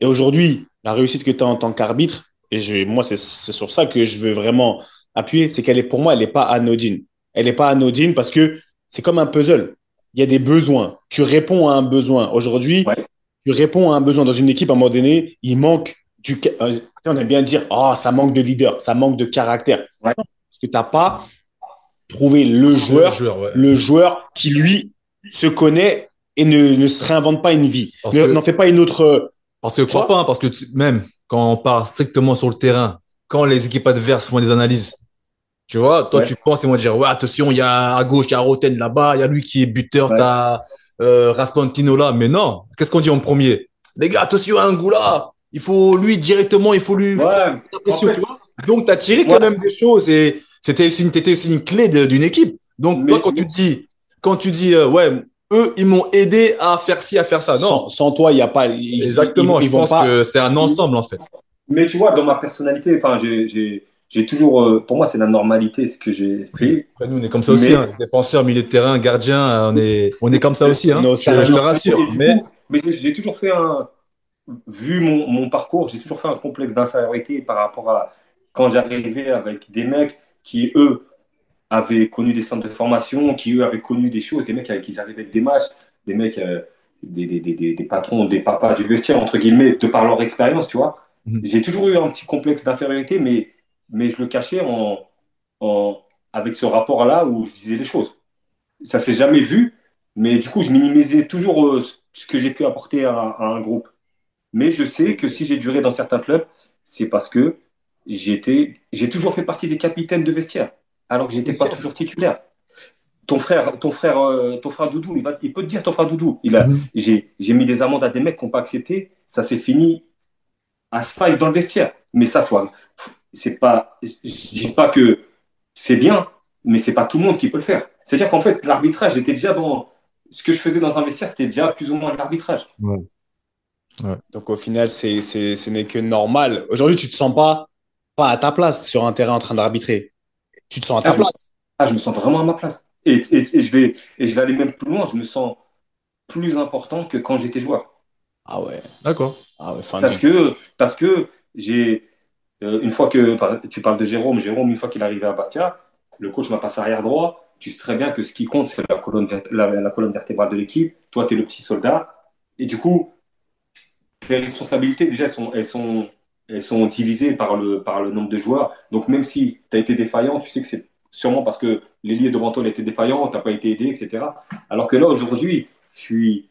et aujourd'hui, la réussite que tu as en tant qu'arbitre, et je, moi, c'est c'est sur ça que je veux vraiment appuyer, c'est qu'elle est, pour moi, elle n'est pas anodine. Elle n'est pas anodine parce que c'est comme un puzzle. Il y a des besoins. Tu réponds à un besoin. Aujourd'hui, Ouais. tu réponds à un besoin dans une équipe, à un moment donné, il manque du. Euh, tu sais, On aime bien dire, oh, ça manque de leader, ça manque de caractère. Ouais. Non, Parce que tu n'as pas trouvé le joueur, Le joueur, ouais. le joueur qui, lui, se connaît et ne, ne se réinvente pas une vie. N'en fait pas une autre. Parce que crois pas, hein, parce que tu- même quand on part strictement sur le terrain, quand les équipes adverses font des analyses, tu vois, toi Ouais. tu penses, ils vont dire, ouais, attention, il y a à gauche, il y a Roten là-bas, il y a lui qui est buteur, t'as euh, Raspantino là. Mais non, qu'est-ce qu'on dit en premier? Les gars, attention à Angoula, il faut lui directement, il faut lui ouais. faire En pression, fait, tu vois. Donc, tu as tiré quand Ouais. même des choses et c'était aussi une, une clé d'une équipe. Donc, Mais- toi, quand mais- tu dis, quand tu dis, euh, ouais, eux, ils m'ont aidé à faire ci, à faire ça. Non, Sans, sans toi, il n'y a pas. ils- exactement. ils- ils je pense pas- que c'est un ensemble, en fait. Mais tu vois, dans ma personnalité, enfin, j'ai, j'ai, j'ai toujours, euh, pour moi, c'est la normalité ce que j'ai fait. Après, nous, on est comme ça aussi. Hein. Défenseurs, milieu de terrain, gardien, on est, on est comme ça aussi. Hein. Je, je te rassure. Mais mais j'ai, j'ai toujours fait un, vu mon, mon parcours, j'ai toujours fait un complexe d'infériorité par rapport à quand j'arrivais avec des mecs qui, eux, avaient connu des centres de formation, qui, eux, avaient connu des choses, des mecs avec qui ils arrivaient avec des matchs, des mecs, euh, des, des, des, des, patrons, des papas du vestiaire, entre guillemets, de par leur expérience, tu vois. Mhm. J'ai toujours eu un petit complexe d'infériorité, mais, mais je le cachais en, en, avec ce rapport-là où je disais les choses. Ça s'est jamais vu, mais du coup, je minimisais toujours euh, ce- ce que j'ai pu apporter à, à un groupe. Mais je sais que si j'ai duré dans certains clubs, c'est parce que j'étais, j'ai toujours fait partie des capitaines de vestiaire, alors que j'étais pas toujours titulaire. ton frère, ton frère, euh, ton frère Doudou, il, va, il peut te dire, ton frère Doudou, il a, Mhm. j'ai, j'ai mis des amendes à des mecs qui n'ont pas accepté, ça s'est fini à spike dans le vestiaire. Mais ça, faut, c'est pas, je dis pas que c'est bien, mais c'est pas tout le monde qui peut le faire. C'est-à-dire qu'en fait, l'arbitrage était déjà dans, ce que je faisais dans un vestiaire, c'était déjà plus ou moins de Donc au final, c'est, c'est, ce n'est que normal. Aujourd'hui, tu te sens pas, pas à ta place sur un terrain en train d'arbitrer. Tu te sens à ta Ah, je me place. Ah, je me sens vraiment à ma place. Et, et, et je vais, et je vais aller même plus loin, je me sens plus important que quand j'étais joueur. Ah ouais. D'accord. Ah ouais, Parce que, parce que j'ai, euh, une fois que, tu parles de Jérôme, Jérôme, une fois qu'il est arrivé à Bastia, le coach m'a passé arrière droit. Tu sais très bien que ce qui compte, c'est la colonne, la, la colonne vertébrale de l'équipe. Toi, tu es le petit soldat. Et du coup, tes responsabilités, déjà, elles sont, elles sont, elles sont divisées par le, par le nombre de joueurs. Donc, même si tu as été défaillant, tu sais que c'est sûrement parce que l'ailier devant toi il a été défaillant, tu n'as pas été aidé, etc. Alors que là, aujourd'hui, je suis,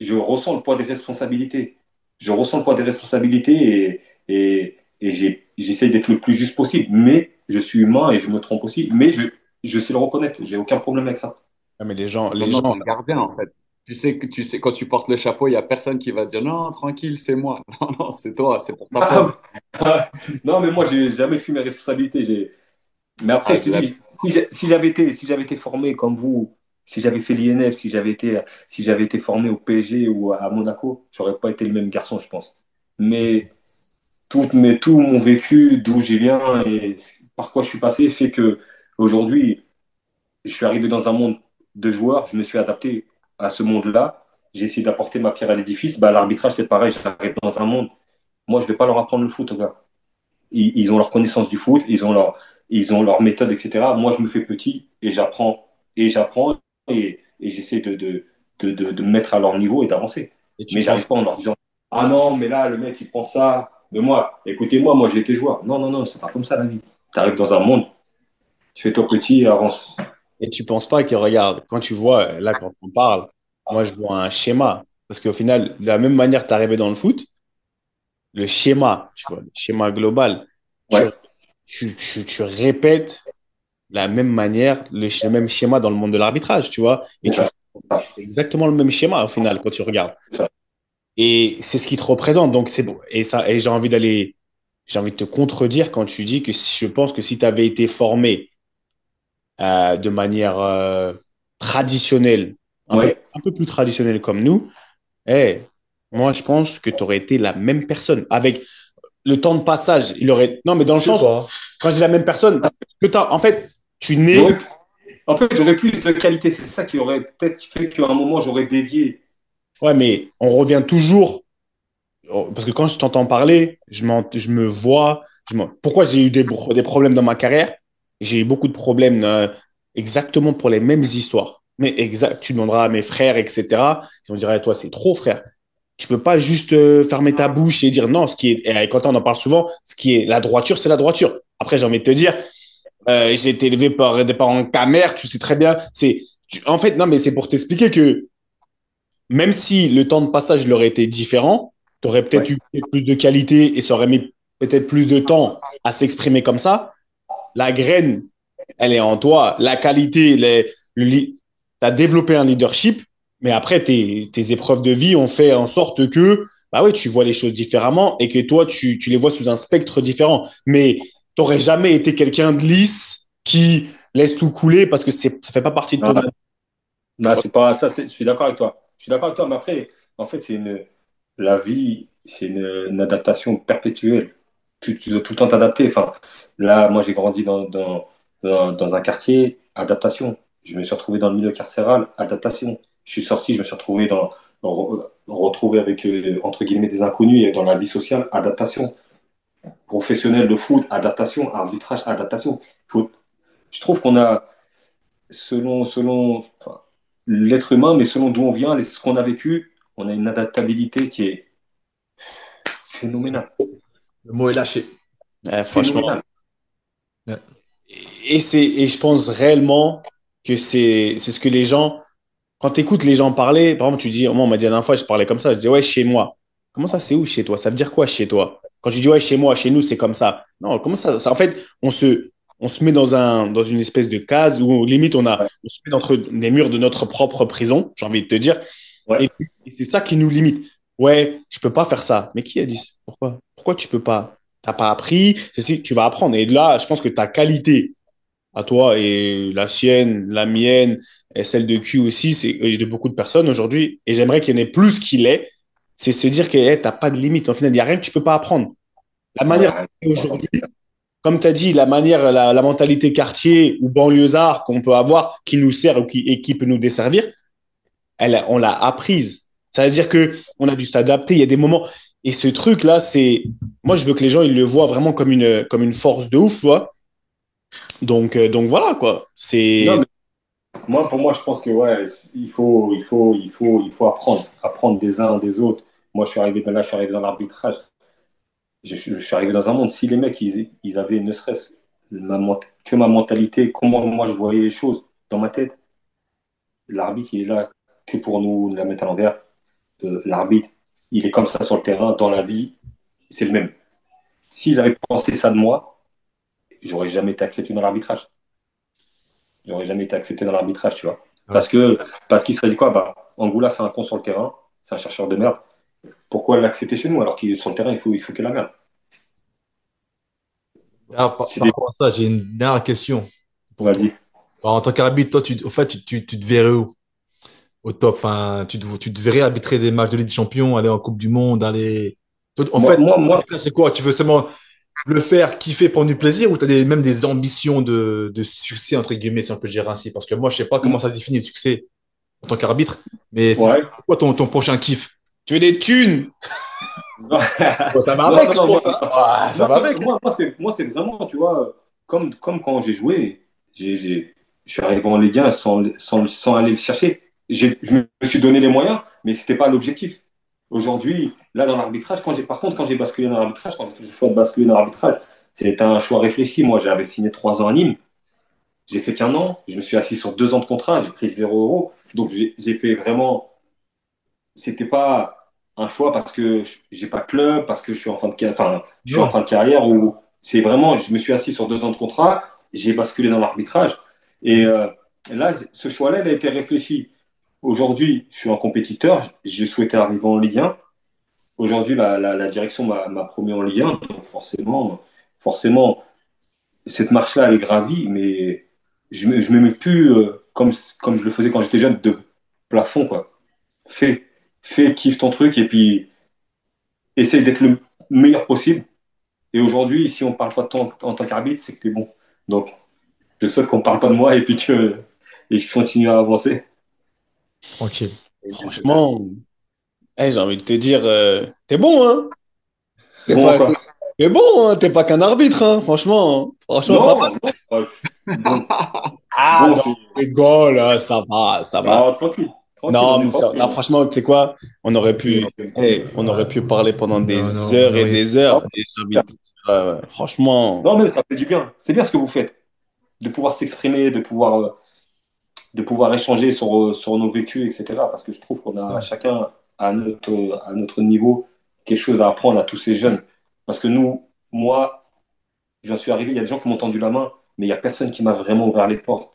je ressens le poids des responsabilités. Je ressens le poids des responsabilités et, et, et j'essaie d'être le plus juste possible. Mais je suis humain et je me trompe aussi. Mais je, je sais le reconnaître. J'ai aucun problème avec ça. Ah, mais les gens, les gens, t'es le gardien, en fait. Tu sais que tu sais, quand tu portes le chapeau, il n'y a personne qui va te dire non, tranquille, c'est moi. Non, non, c'est toi, c'est pour ta peau. Ah, non, mais moi, j'ai jamais fui mes responsabilités. J'ai... Mais après, Ah, je te dis, si j'ai- si j'avais été, si j'avais été formé comme vous, si j'avais fait l'INF, si j'avais été, si j'avais été formé au PSG ou à Monaco, j'aurais pas été le même garçon, je pense. Mais tout, mais tout mon vécu, d'où j'y viens et par quoi je suis passé, fait que aujourd'hui, je suis arrivé dans un monde de joueurs, je me suis adapté à ce monde-là. J'ai essayé d'apporter ma pierre à l'édifice. Bah, l'arbitrage, c'est pareil, j'arrive dans un monde. Moi, je vais pas leur apprendre le foot, gars. Ils, ils ont leur connaissance du foot, ils ont leur, ils ont leur méthode, etc. Moi, je me fais petit et j'apprends et j'apprends et, et j'essaie de, de, de, de, de me mettre à leur niveau et d'avancer. et Mais j'arrive pas en leur disant Ah non, mais là, le mec, il pense ça. Mais moi, écoutez-moi, moi, j'ai été joueur. Non, non, non, c'est pas comme ça la vie. Tu arrives dans un monde, tu fais toi petit et avance. Et tu penses pas que, regarde, quand tu vois, là, quand on parle, moi, je vois un schéma. Parce qu'au final, de la même manière que tu arrivé dans le foot, le schéma, tu vois, le schéma global, tu- Ouais. tu, tu, tu répètes la même manière, le, même schéma dans le monde de l'arbitrage, tu vois. Et tu exactement le même schéma au final quand tu regardes. Et c'est ce qui te représente. Donc, c'est bon. Et ça, et j'ai envie d'aller, j'ai envie de te contredire quand tu dis que si- je pense que si tu avais été formé euh, de manière euh, traditionnelle, un, Ouais. peu, un peu plus traditionnelle comme nous, eh, moi, je pense que tu aurais été la même personne. Avec le temps de passage, il aurait. Non, mais dans le Je sens, quand je dis la même personne, que en fait, tu nais. J'aurais- En fait, j'aurais plus de qualité. C'est ça qui aurait peut-être fait qu'à un moment, j'aurais dévié. Ouais, mais on revient toujours. oh, Parce que quand je t'entends parler, je, je me vois. Je Pourquoi j'ai eu des, des problèmes dans ma carrière? J'ai eu beaucoup de problèmes euh, exactement pour les mêmes histoires. Mais exact, tu demanderas à mes frères, etc. Ils vont dire, Eh, toi, c'est trop, frère. Tu peux pas juste euh, fermer ta bouche et dire non. Ce qui est, et Quentin, on en parle souvent. Ce qui est la droiture, c'est la droiture. Après, j'ai envie de te dire, euh, j'ai été élevé par des parents camères, tu sais très bien. C'est, en fait, non, mais c'est pour t'expliquer que même si le temps de passage leur été différent, tu aurais peut-être eu plus de qualité et ça aurait mis peut-être plus de temps à s'exprimer comme ça. La graine, elle est en toi. La qualité, les, tu as développé un leadership, mais après, tes, tes épreuves de vie ont fait en sorte que bah ouais, tu vois les choses différemment et que toi, tu, tu les vois sous un spectre différent. Mais tu n'aurais jamais été quelqu'un de lisse qui laisse tout couler parce que ça fait pas partie de ton Non. Non, c'est pas ça. Je suis d'accord avec toi. Je suis d'accord avec toi. Mais après, en fait, c'est une la vie, c'est une, une adaptation perpétuelle. Tu, dois tout le temps t'adapter. Enfin, là, moi, j'ai grandi dans, dans, dans, un quartier, adaptation. Je me suis retrouvé dans le milieu carcéral, adaptation. Je suis sorti, je me suis retrouvé dans re- retrouvé avec euh, entre guillemets des inconnus et dans la vie sociale, adaptation. Professionnel de foot, adaptation. Arbitrage, adaptation. Je trouve qu'on a selon, selon l'être humain, mais selon d'où on vient, ce qu'on a vécu, on a une adaptabilité qui est phénoménale. Le mot est lâché. Ouais, franchement. Et, c'est, et je pense réellement que c'est, c'est ce que les gens, quand tu écoutes les gens parler, par exemple, tu dis, moi, on m'a dit la dernière fois, je parlais comme ça, je dis, ouais, chez moi. Comment ça, c'est où chez toi? Ça veut dire quoi chez toi? Quand tu dis, ouais, chez moi, chez nous, c'est comme ça. Non, comment ça, ça En fait, on se, on se met dans, un, dans une espèce de case où limite on, a, on se met entre les murs de notre propre prison, j'ai envie de te dire. Ouais. Et, et c'est ça qui nous limite. Ouais, je peux pas faire ça. Mais qui a dit Pourquoi? Pourquoi tu peux pas? T'as pas appris, c'est si tu vas apprendre. Et là, je pense que ta qualité à toi et la sienne, la mienne, et celle de Q aussi, c'est de beaucoup de personnes aujourd'hui. Et j'aimerais qu'il y en ait plus qu'il est. C'est se dire que hey, t'as pas de limite. Au final, il n'y a rien que tu peux pas apprendre. La manière aujourd'hui, comme tu as dit, la manière, la, mentalité quartier ou banlieusard qu'on peut avoir qui nous sert ou et qui peut nous desservir, elle, on l'a apprise. Ça veut dire que on a dû s'adapter. Il y a des moments. Et ce truc-là, c'est. Moi, je veux que les gens ils le voient vraiment comme une, comme une force de ouf. Donc, euh, donc voilà, quoi. C'est. Mais moi, pour moi, je pense que ouais, il faut, il faut, il faut, il faut apprendre, apprendre des uns des autres. Moi, je suis arrivé dans, là, je suis arrivé dans l'arbitrage. Je, suis arrivé dans un monde. Si les mecs, ils, avaient ne serait-ce que ma mentalité, comment moi je voyais les choses dans ma tête, l'arbitre, il est là que pour nous la mettre à l'envers. Euh, l'arbitre, il est comme ça sur le terrain, dans la vie, c'est le même. S'ils avaient pensé ça de moi, j'aurais jamais été accepté dans l'arbitrage. J'aurais jamais été accepté dans l'arbitrage, tu vois. Parce que parce qu'il serait dit quoi bah, Angoula, c'est un con sur le terrain, c'est un chercheur de merde. Pourquoi l'accepter chez nous alors qu'il est sur le terrain, il faut, il faut que la merde Alors, par, C'est par des- rapport à ça, j'ai une dernière question. Vas-y. Alors, en tant qu'arbitre, toi, tu, au fait, tu, tu, tu te verrais où? Au top. Enfin, tu, te, tu te verrais arbitrer des matchs de Ligue des Champions, aller en Coupe du Monde, aller. En Moi- fait, moi- moi- c'est quoi? Tu veux seulement le faire kiffer pour du plaisir ou tu as des, même des ambitions de, de succès, entre guillemets, si on peut dire ainsi? Parce que moi, je sais pas comment ça se définit le succès en tant qu'arbitre, mais c'est Ouais. c'est quoi ton, ton prochain kiff? Tu veux des thunes? Bon, Ça va avec, non, je non, pense. moi-. Ah, ça Non, va avec. Moi, moi, c'est, moi, c'est vraiment, tu vois, comme, comme quand j'ai joué, j'ai, j'ai, je suis arrivé en Ligue 1 sans, sans, sans aller le chercher. Je me suis donné les moyens, mais c'était pas l'objectif. Aujourd'hui, là, dans l'arbitrage, quand par contre, quand j'ai basculé dans l'arbitrage, quand j'ai fait le choix de basculer dans l'arbitrage, c'était un choix réfléchi. Moi, j'avais signé trois ans à Nîmes. J'ai fait qu'un an. Je me suis assis sur deux ans de contrat. J'ai pris zéro euro. Donc, j'ai, fait vraiment. C'était pas un choix parce que j'ai pas de club, parce que je suis en fin de, ca- enfin, je suis en Non. fin de carrière ou c'est vraiment, je me suis assis sur deux ans de contrat, j'ai basculé dans l'arbitrage. Et euh, là, ce choix-là, il a été réfléchi. Aujourd'hui, je suis un compétiteur, j'ai souhaité arriver en Ligue 1. Aujourd'hui, la, direction m'a promu en Ligue 1, donc forcément, forcément, cette marche-là, elle est gravie, mais je ne me, je me mets plus euh, comme, comme je le faisais quand j'étais jeune, de plafond, quoi. Fais, fais, kiffe ton truc et puis essaye d'être le meilleur possible. Et aujourd'hui, si on parle pas de toi en, tant qu'arbitre, c'est que tu es bon. Donc, je souhaite qu'on parle pas de moi et puis que, et que je continue à avancer. Tranquille. Franchement, j'ai envie de te dire, euh, t'es bon, hein? T'es Bon, pas, quoi. t'es- bon, hein? T'es pas qu'un arbitre, hein? Franchement, hein. franchement, pas mal. non, bon, Ah, bon, non, c'est- rigole, hein, ça va, ça va. Ah, tranquille. tranquille, Non, mais ça- là, franchement, tu sais quoi? On aurait pu, on aurait pu parler pendant des Non, non, heures et non, des heures. Et j'ai envie de te dire, euh, franchement, Non, mais ça fait du bien. C'est bien ce que vous faites. De pouvoir s'exprimer, de pouvoir, euh, de pouvoir échanger sur, sur nos vécus, etc. Parce que je trouve qu'on a chacun à notre, à notre niveau quelque chose à apprendre à tous ces jeunes. Parce que nous, moi, j'en suis arrivé, il y a des gens qui m'ont tendu la main, mais il n'y a personne qui m'a vraiment ouvert les portes.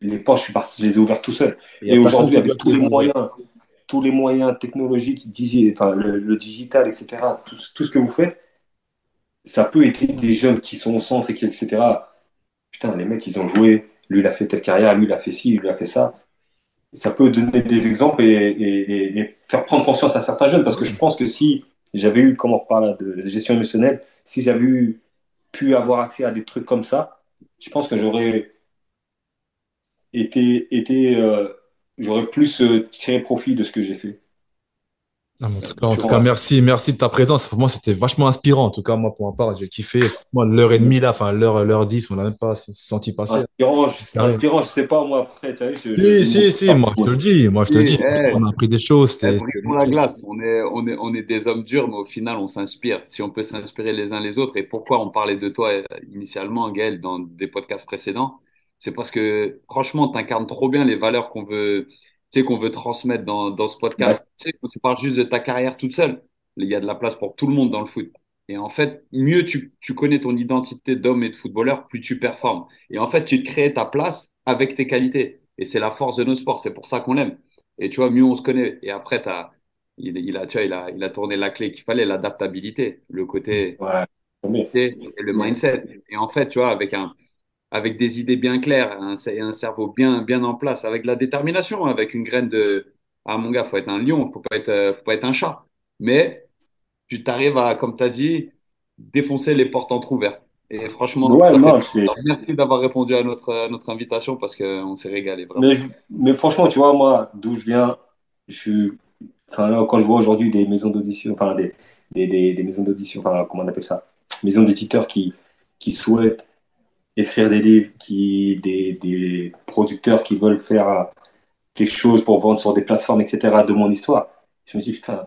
Les portes, je suis parti, je les ai ouvertes tout seul. Et aujourd'hui, avec tous les moyens, tous les moyens technologiques, digi- enfin, le, le digital, etc., tout, tout ce que vous faites, ça peut aider des jeunes qui sont au centre et qui, etc. Putain, les mecs, ils ont joué, lui, il a fait telle carrière, lui, il a fait ci, lui, il a fait ça. Ça peut donner des exemples et, faire prendre conscience à certains jeunes, parce que je pense que si j'avais eu, comme on reparle de gestion émotionnelle, si j'avais pu avoir accès à des trucs comme ça, je pense que j'aurais été, été euh, j'aurais plus euh, tiré profit de ce que j'ai fait. Non, en tout cas, en tout cas, merci, merci de ta présence. Pour moi, c'était vachement inspirant. En tout cas, moi, pour ma part, j'ai kiffé. Moi, l'heure et demie là, enfin l'heure, l'heure dix, on n'a même pas senti passer. Inspirant, je, inspirant, je sais pas, moi, après, tu je, Si, je- si, si, moi, je te le dis. Moi, je te le dis. Eh. On a appris des choses. Eh, brisons la glace. On est, on, est, on est des hommes durs, mais au final, on s'inspire. Si on peut s'inspirer les uns les autres, et pourquoi on parlait de toi euh, initialement, Gaël, dans des podcasts précédents, c'est parce que franchement, tu incarnes trop bien les valeurs qu'on veut, tu sais, qu'on veut transmettre dans, dans ce podcast. Tu sais, quand tu parles juste de ta carrière toute seule, il y a de la place pour tout le monde dans le foot. Et en fait, mieux tu, tu connais ton identité d'homme et de footballeur, plus tu performes. Et en fait, tu te crées ta place avec tes qualités. Et c'est la force de nos sports. C'est pour ça qu'on l'aime. Et tu vois, mieux on se connaît. Et après, t'as, il, il a, tu vois, il a, il a tourné la clé qu'il fallait, l'adaptabilité, le côté Ouais. et le mindset. Et en fait, tu vois, avec un, avec des idées bien claires, un, un cerveau bien, bien en place, avec de la détermination, avec une graine de, ah mon gars, faut être un lion, faut pas être, euh, faut pas être un chat. Mais tu t'arrives à, comme tu as dit, défoncer les portes entrouvertes. Et franchement, Ouais, non, merci d'avoir répondu à notre, à notre invitation parce qu'on s'est régalé. Mais, mais franchement, tu vois, moi, d'où je viens, je suis. Enfin, là, quand je vois aujourd'hui des maisons d'audition, enfin, des, des, des, des maisons d'audition, enfin, comment on appelle ça? Maisons d'éditeurs qui, qui souhaitent écrire des livres, qui, des, des producteurs qui veulent faire euh, quelque chose pour vendre sur des plateformes, etc., de mon histoire. Je me dis, putain,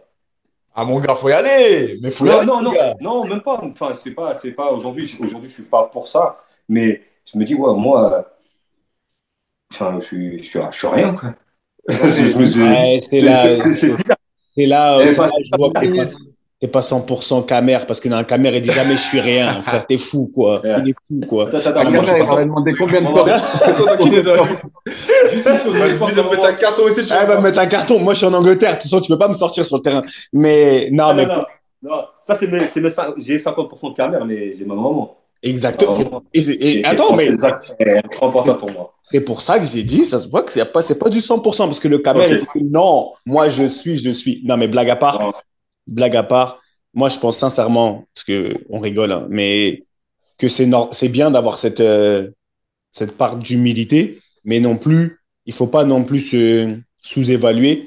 Ah, mon gars, faut y aller. Mais faut y non, aller, non, non, même pas. Enfin, c'est pas, c'est pas aujourd'hui. Aujourd'hui, je suis pas pour ça. Mais je me dis, ouais, moi, euh, enfin, je suis, je suis, je suis rien, quoi. Ouais, c'est là, c'est, là, je vois que t'es pas, que- t'es pas 100% camère parce que dans un camère, il dit jamais je suis rien. Frère, t'es fou, quoi. Il est fou, quoi. Attends, attends, suis il ça. demandé combien de que mettre un carton aussi, tu Ah, va mettre un carton. Moi, je suis en Angleterre. De toute façon, tu peux pas me sortir sur le terrain. Mais, non, Non, mais, non, non, non. Ça, c'est mes, c'est mes, j'ai 50% de carrière, mais j'ai ma maman. exactement. Et, c'est- et Et- attends, mais c'est trop important pour moi. c'est pour ça que j'ai dit, ça se voit que c'est pas, c'est pas du 100% parce que le camère, Ok. il dit non, moi, je suis, je suis. Non, mais blague à part, Non. Blague à part, moi, je pense sincèrement, parce que on rigole, hein, mais que c'est bien d'avoir cette, euh, cette part d'humilité, mais non plus, il faut pas non plus se sous-évaluer.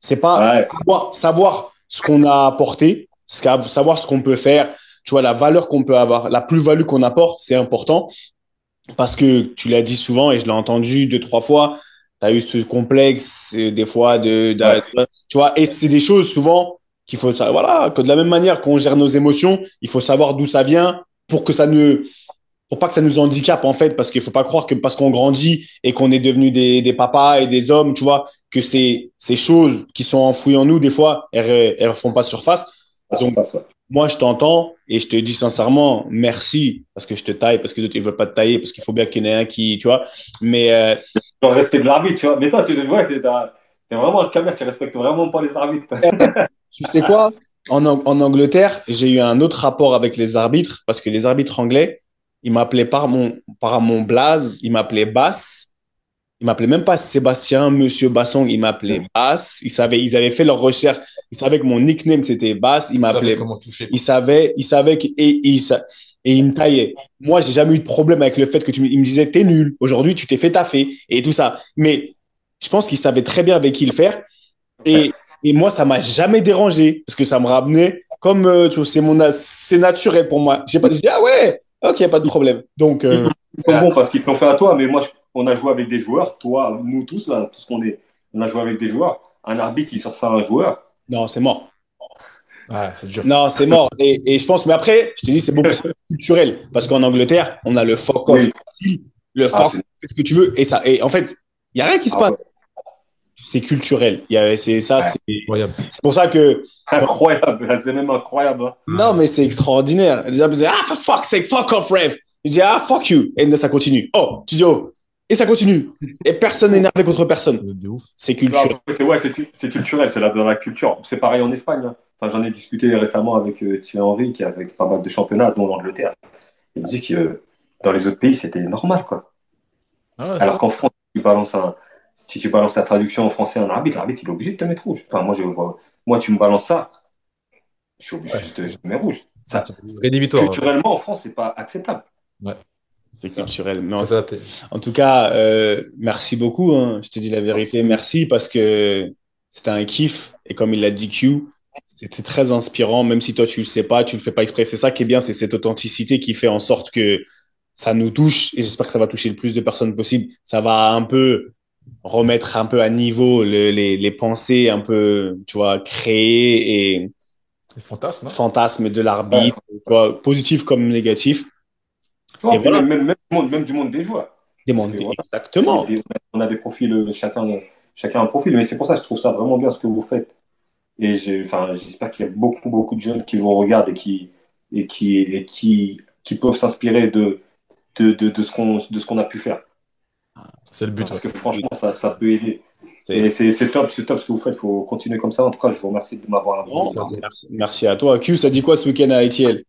C'est pas Ouais. savoir, savoir ce qu'on a apporté, savoir ce qu'on peut faire, tu vois, la valeur qu'on peut avoir, la plus-value qu'on apporte, c'est important. Parce que tu l'as dit souvent et je l'ai entendu deux, trois fois, tu as eu ce complexe euh, des fois de, de- Ouais. tu vois, et c'est des choses souvent qu'il faut savoir, voilà, que de la même manière qu'on gère nos émotions, il faut savoir d'où ça vient pour que ça ne, pour pas que ça nous handicape en fait, parce qu'il faut pas croire que parce qu'on grandit et qu'on est devenu des, des papas et des hommes, tu vois, que ces, ces choses qui sont enfouies en nous, des fois, elles, elles refont pas surface. Donc, moi, je t'entends et je te dis sincèrement merci parce que je te taille, parce que les autres, ils veulent pas te tailler, parce qu'il faut bien qu'il y en ait un qui, tu vois. Mais euh, Dans le respect de l'arbitre, tu vois. Mais toi, tu vois, t'es, vraiment un camère, tu respectes vraiment pas les arbitres. tu sais quoi? En, en Angleterre, j'ai eu un autre rapport avec les arbitres parce que les arbitres anglais, ils m'appelaient par mon, par mon blaze, ils m'appelaient Bass. Ils m'appelaient même pas Sébastien, Monsieur Bassong, ils m'appelaient Bass. Ils savaient, ils avaient fait leur recherche. Ils savaient que mon nickname c'était Bass. Ils Ils savaient m'appelaient comment toucher. il savait, il savait que, et, et et il me taillait. Moi, j'ai jamais eu de problème avec le fait que tu me, il me disait, t'es nul. Aujourd'hui, tu t'es fait taffer et tout ça. Mais je pense qu'il savait très bien avec qui le faire. Et, et moi, ça m'a jamais dérangé parce que ça me ramenait comme, euh, tu vois, c'est mon, c'est naturel pour moi. J'ai pas dit, ah ouais, ok, pas de problème. Donc, euh, Ils sont bons parce qu'ils te l'ont fait à toi, mais moi, je- on a joué avec des joueurs, toi, nous tous, là, tout ce qu'on est, on a joué avec des joueurs. Un arbitre, il sort ça à un joueur. non, c'est mort. Ouais, c'est dur. Non, c'est mort. Et, et je pense, mais après, je t'ai dit, c'est beaucoup plus culturel. Parce qu'en Angleterre, on a le fuck off Oui. facile, le Ah, fuck, c'est- fais ce que tu veux. Et ça, et en fait, il n'y a rien qui se Ah passe. C'est culturel. Il y a, c'est ça, c'est, Incroyable. c'est pour ça que, Incroyable, c'est même incroyable. hein. non, mais c'est extraordinaire. Les gens disaient, ah, for fuck's sake, fuck off, ref. Je dis, ah, fuck you. Et ça continue. Oh, tu dis, oh. Et ça continue. Et personne n'est énervé contre personne. C'est culturel. C'est ouais, c'est cu- c'est culturel, c'est là dans la culture. C'est pareil en Espagne. hein. Enfin, j'en ai discuté récemment avec euh, Thierry Henry, qui a fait pas mal de championnats, dont l'Angleterre. Il me dit que euh, dans les autres pays, c'était normal, quoi. Ah ouais, Alors qu'en France, tu balances un, si tu balances la traduction en français un arbitre, l'arbitre, il est obligé de te mettre rouge. Enfin, moi, je vois, moi, tu me balances ça, je suis obligé Ouais, de te, mets rouge. Ça, c'est ouais. culturellement, en France, c'est pas acceptable. C'est ça. culturel. Mais en. En tout cas, euh, merci beaucoup. hein. Je te dis la vérité. Merci parce que c'était un kiff. Et comme il l'a dit Q, c'était très inspirant. Même si toi, tu le sais pas, tu le fais pas exprès. C'est ça qui est bien, c'est cette authenticité qui fait en sorte que ça nous touche. Et j'espère que ça va toucher le plus de personnes possible. Ça va un peu remettre un peu à niveau le- les, les pensées un peu, tu vois, créées et Les fantasmes. hein. fantasmes de l'arbitre, tu vois, positif comme négatif. Non, Et voilà. même, même, du monde, même du monde des joueurs. Et voilà. Exactement. Des- On a des profils, euh, chacun, chacun un profil, mais c'est pour ça que je trouve ça vraiment bien ce que vous faites. Et j'espère qu'il y a beaucoup, beaucoup de jeunes qui vous regardent et qui, et qui, et qui, qui peuvent s'inspirer de, de, de, de ce qu'on de ce qu'on a pu faire. C'est le but. Parce ouais. que franchement, ça, ça peut aider. C'est- top, c'est top ce que vous faites. Il faut continuer comme ça. En tout cas, je vous remercie de m'avoir invité. merci, merci à toi. Q, ça dit quoi ce week-end à ITL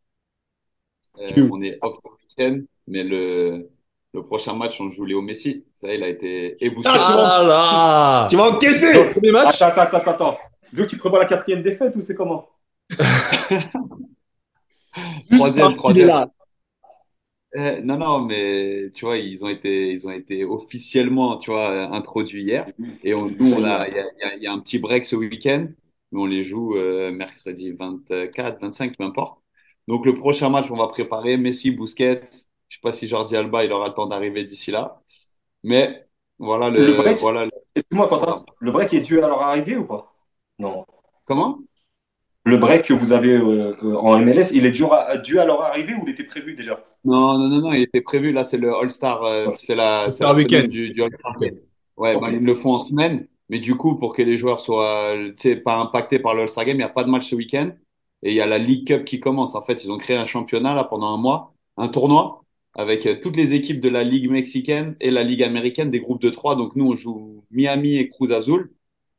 Euh, Q. on est off ce week-end, mais le, le prochain match, on joue Léo Messi. Ça, il a été ébousté. Ah, tu vas- Ah là Tu vas encaisser Dans le premier match? Attends, attends, attends, attends. Donc, tu prévois la quatrième défaite ou c'est comment? Troisième, Il est troisième. Euh, non, non, mais tu vois, ils ont été, ils ont été officiellement, tu vois, introduits hier. Et on, nous, on a, il y a, y y un petit break ce week-end, mais on les joue euh, mercredi 24, 25, peu importe. Donc, le prochain match, on va préparer Messi, Busquets. Je sais pas si Jordi Alba, il aura le temps d'arriver d'ici là. Mais voilà le, Le break voilà le- Excuse-moi, Quentin. Le break est dû à leur arrivée ou pas? Non. comment? Le break que vous avez euh, euh, en MLS, il est dû à, dû à leur arrivée ou il était prévu déjà? Non, non, non, non, il était prévu. Là, c'est le All-Star, euh, c'est la, Weekend. du, du All-Star. Ok. Ouais, bah, ils le font en semaine. Mais du coup, pour que les joueurs soient, pas impactés par le All-Star Game, il n'y a pas de match ce week-end. Et il y a la League Cup qui commence. En fait, ils ont créé un championnat là pendant un mois, un tournoi avec euh, toutes les équipes de la Ligue mexicaine et la Ligue américaine, des groupes de trois. Donc nous, on joue Miami et Cruz Azul.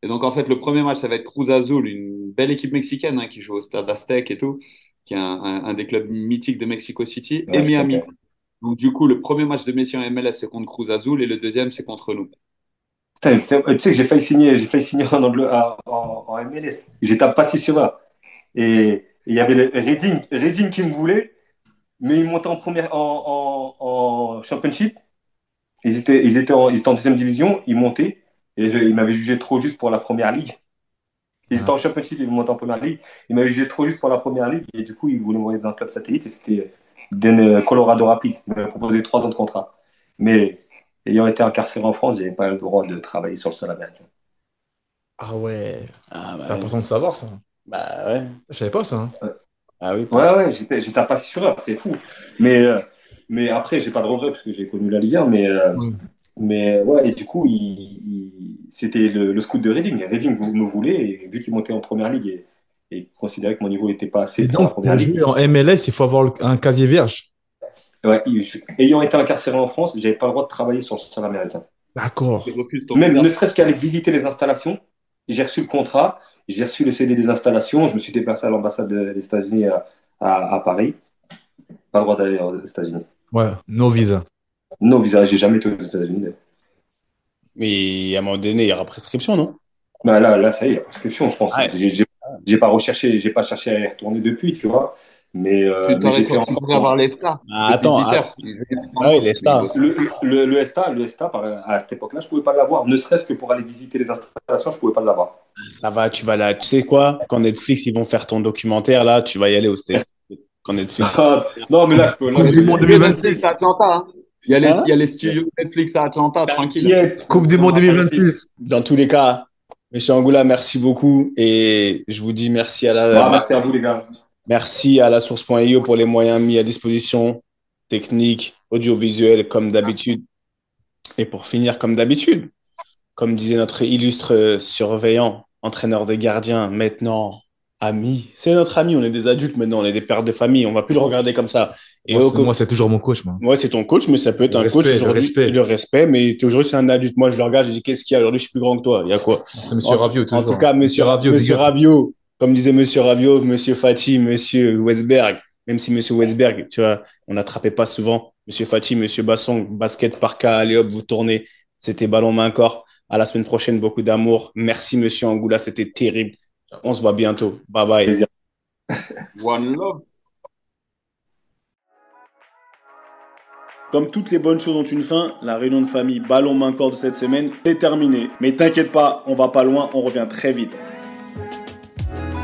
Et donc en fait, le premier match, ça va être Cruz Azul, une belle équipe mexicaine hein, qui joue au Stade Aztec et tout, qui est un, un- un des clubs mythiques de Mexico City, Ouais, et Miami. Donc du coup, le premier match de Messi en MLS, c'est contre Cruz Azul, et le deuxième, c'est contre nous. Tu sais que j'ai failli signer, j'ai failli signer en, Anglo- en, en- en MLS. J'étais passé sur là. Et il y avait le Reading, Reading qui me voulait, mais ils montaient en première en, en, en championship. Ils étaient, ils, étaient en, ils étaient en deuxième division, ils montaient. Et je- ils m'avaient jugé trop juste pour la première ligue. Ils étaient en championship, ils montaient en première ligue. Ils m'avaient jugé trop juste pour la première ligue. Et du coup, ils voulaient m'envoyer dans un club satellite. Et c'était Den- Colorado Rapids. Ils m'avaient proposé trois ans de contrat. Mais ayant été incarcéré en France, je n'avais pas le droit de travailler sur le sol américain. Ah ouais. Ah, bah, C'est important de savoir ça. bah ouais. Je savais pas ça. hein. Ah oui. Ouais, ouais, j'étais, j'étais pas sûr, c'est fou. Mais, euh, mais après, j'ai pas de regret parce que j'ai connu la Ligue 1. Mais, euh, Ouais. Mais ouais, et du coup, il, il- c'était le, le scout de Reading. Reading vous- me voulait, et vu qu'il montait en première ligue et, et considérait que mon niveau n'était pas assez donc, pour jouer en MLS, il faut avoir un casier vierge. Ouais, il- je- ayant été incarcéré en France, j'avais pas le droit de travailler sur le sol américain. D'accord. Même ne serait-ce qu'aller visiter les installations. J'ai reçu le contrat, j'ai reçu le CD des installations, je me suis déplacé à l'ambassade de- des États-Unis à, à- à Paris. Pas le droit d'aller aux États-Unis. Ouais, no visa. Non, visa, j'ai jamais été aux États-Unis. d'ailleurs. Mais à un moment donné, il y aura prescription, non? Bah là, là, ça y est, la prescription, je pense. Ouais. J'ai- J'ai j'ai pas recherché, j'ai pas cherché à y retourner depuis, tu vois. Mais, euh, mais encore- avoir les stars. Ah, attends. Ah oui, les stars. Le, le, le ESTA, le ESTA, par- à cette époque-là, je pouvais pas l'avoir. Ne serait-ce que pour aller visiter les installations, je pouvais pas l'avoir. Ça va, tu vas là. Tu sais quoi? Quand Netflix, ils vont faire ton documentaire, là, tu vas y aller au States. Quand Netflix. non, mais là, je peux. là, Coupe je du peux- monde Netflix 2026. à Atlanta. hein. Il y a les, Hein il y a les studios Netflix à Atlanta, tranquille. Coupe du monde 2026. Dans tous les cas, Monsieur Angoula, merci beaucoup. Et je vous dis merci à la, merci à vous, les gars. merci à la source.io pour les moyens mis à disposition, techniques, audiovisuels, comme d'habitude. Et pour finir, comme d'habitude, comme disait notre illustre surveillant, entraîneur des gardiens, maintenant ami. C'est notre ami, on est des adultes maintenant, on est des pères de famille, on va plus le regarder comme ça. Et Moi, c'est- toujours mon coach, moi. Ouais, c'est ton coach, mais ça peut être Le un respect, coach le aujourd'hui. respect. Le respect, mais aujourd'hui, c'est un adulte. Moi, je le regarde, je dis, qu'est-ce qu'il y a aujourd'hui? Je suis plus grand que toi. Il y a quoi? C'est Monsieur En- Ravio, En toujours. tout cas, monsieur, Ravio, monsieur. Ravio, comme disait monsieur Ravio, monsieur Fati, monsieur Westberg, même si monsieur Westberg, tu vois, on n'attrapait pas souvent. Monsieur Fati, monsieur Basson, basket par cas, allez hop, vous tournez. C'était ballon main corps. À la semaine prochaine, beaucoup d'amour. Merci, monsieur Angoula, c'était terrible. On se voit bientôt. Bye bye. Plaisir. One love. Comme toutes les bonnes choses ont une fin, la réunion de famille ballon main corps de cette semaine est terminée. Mais t'inquiète pas, on va pas loin, on revient très vite.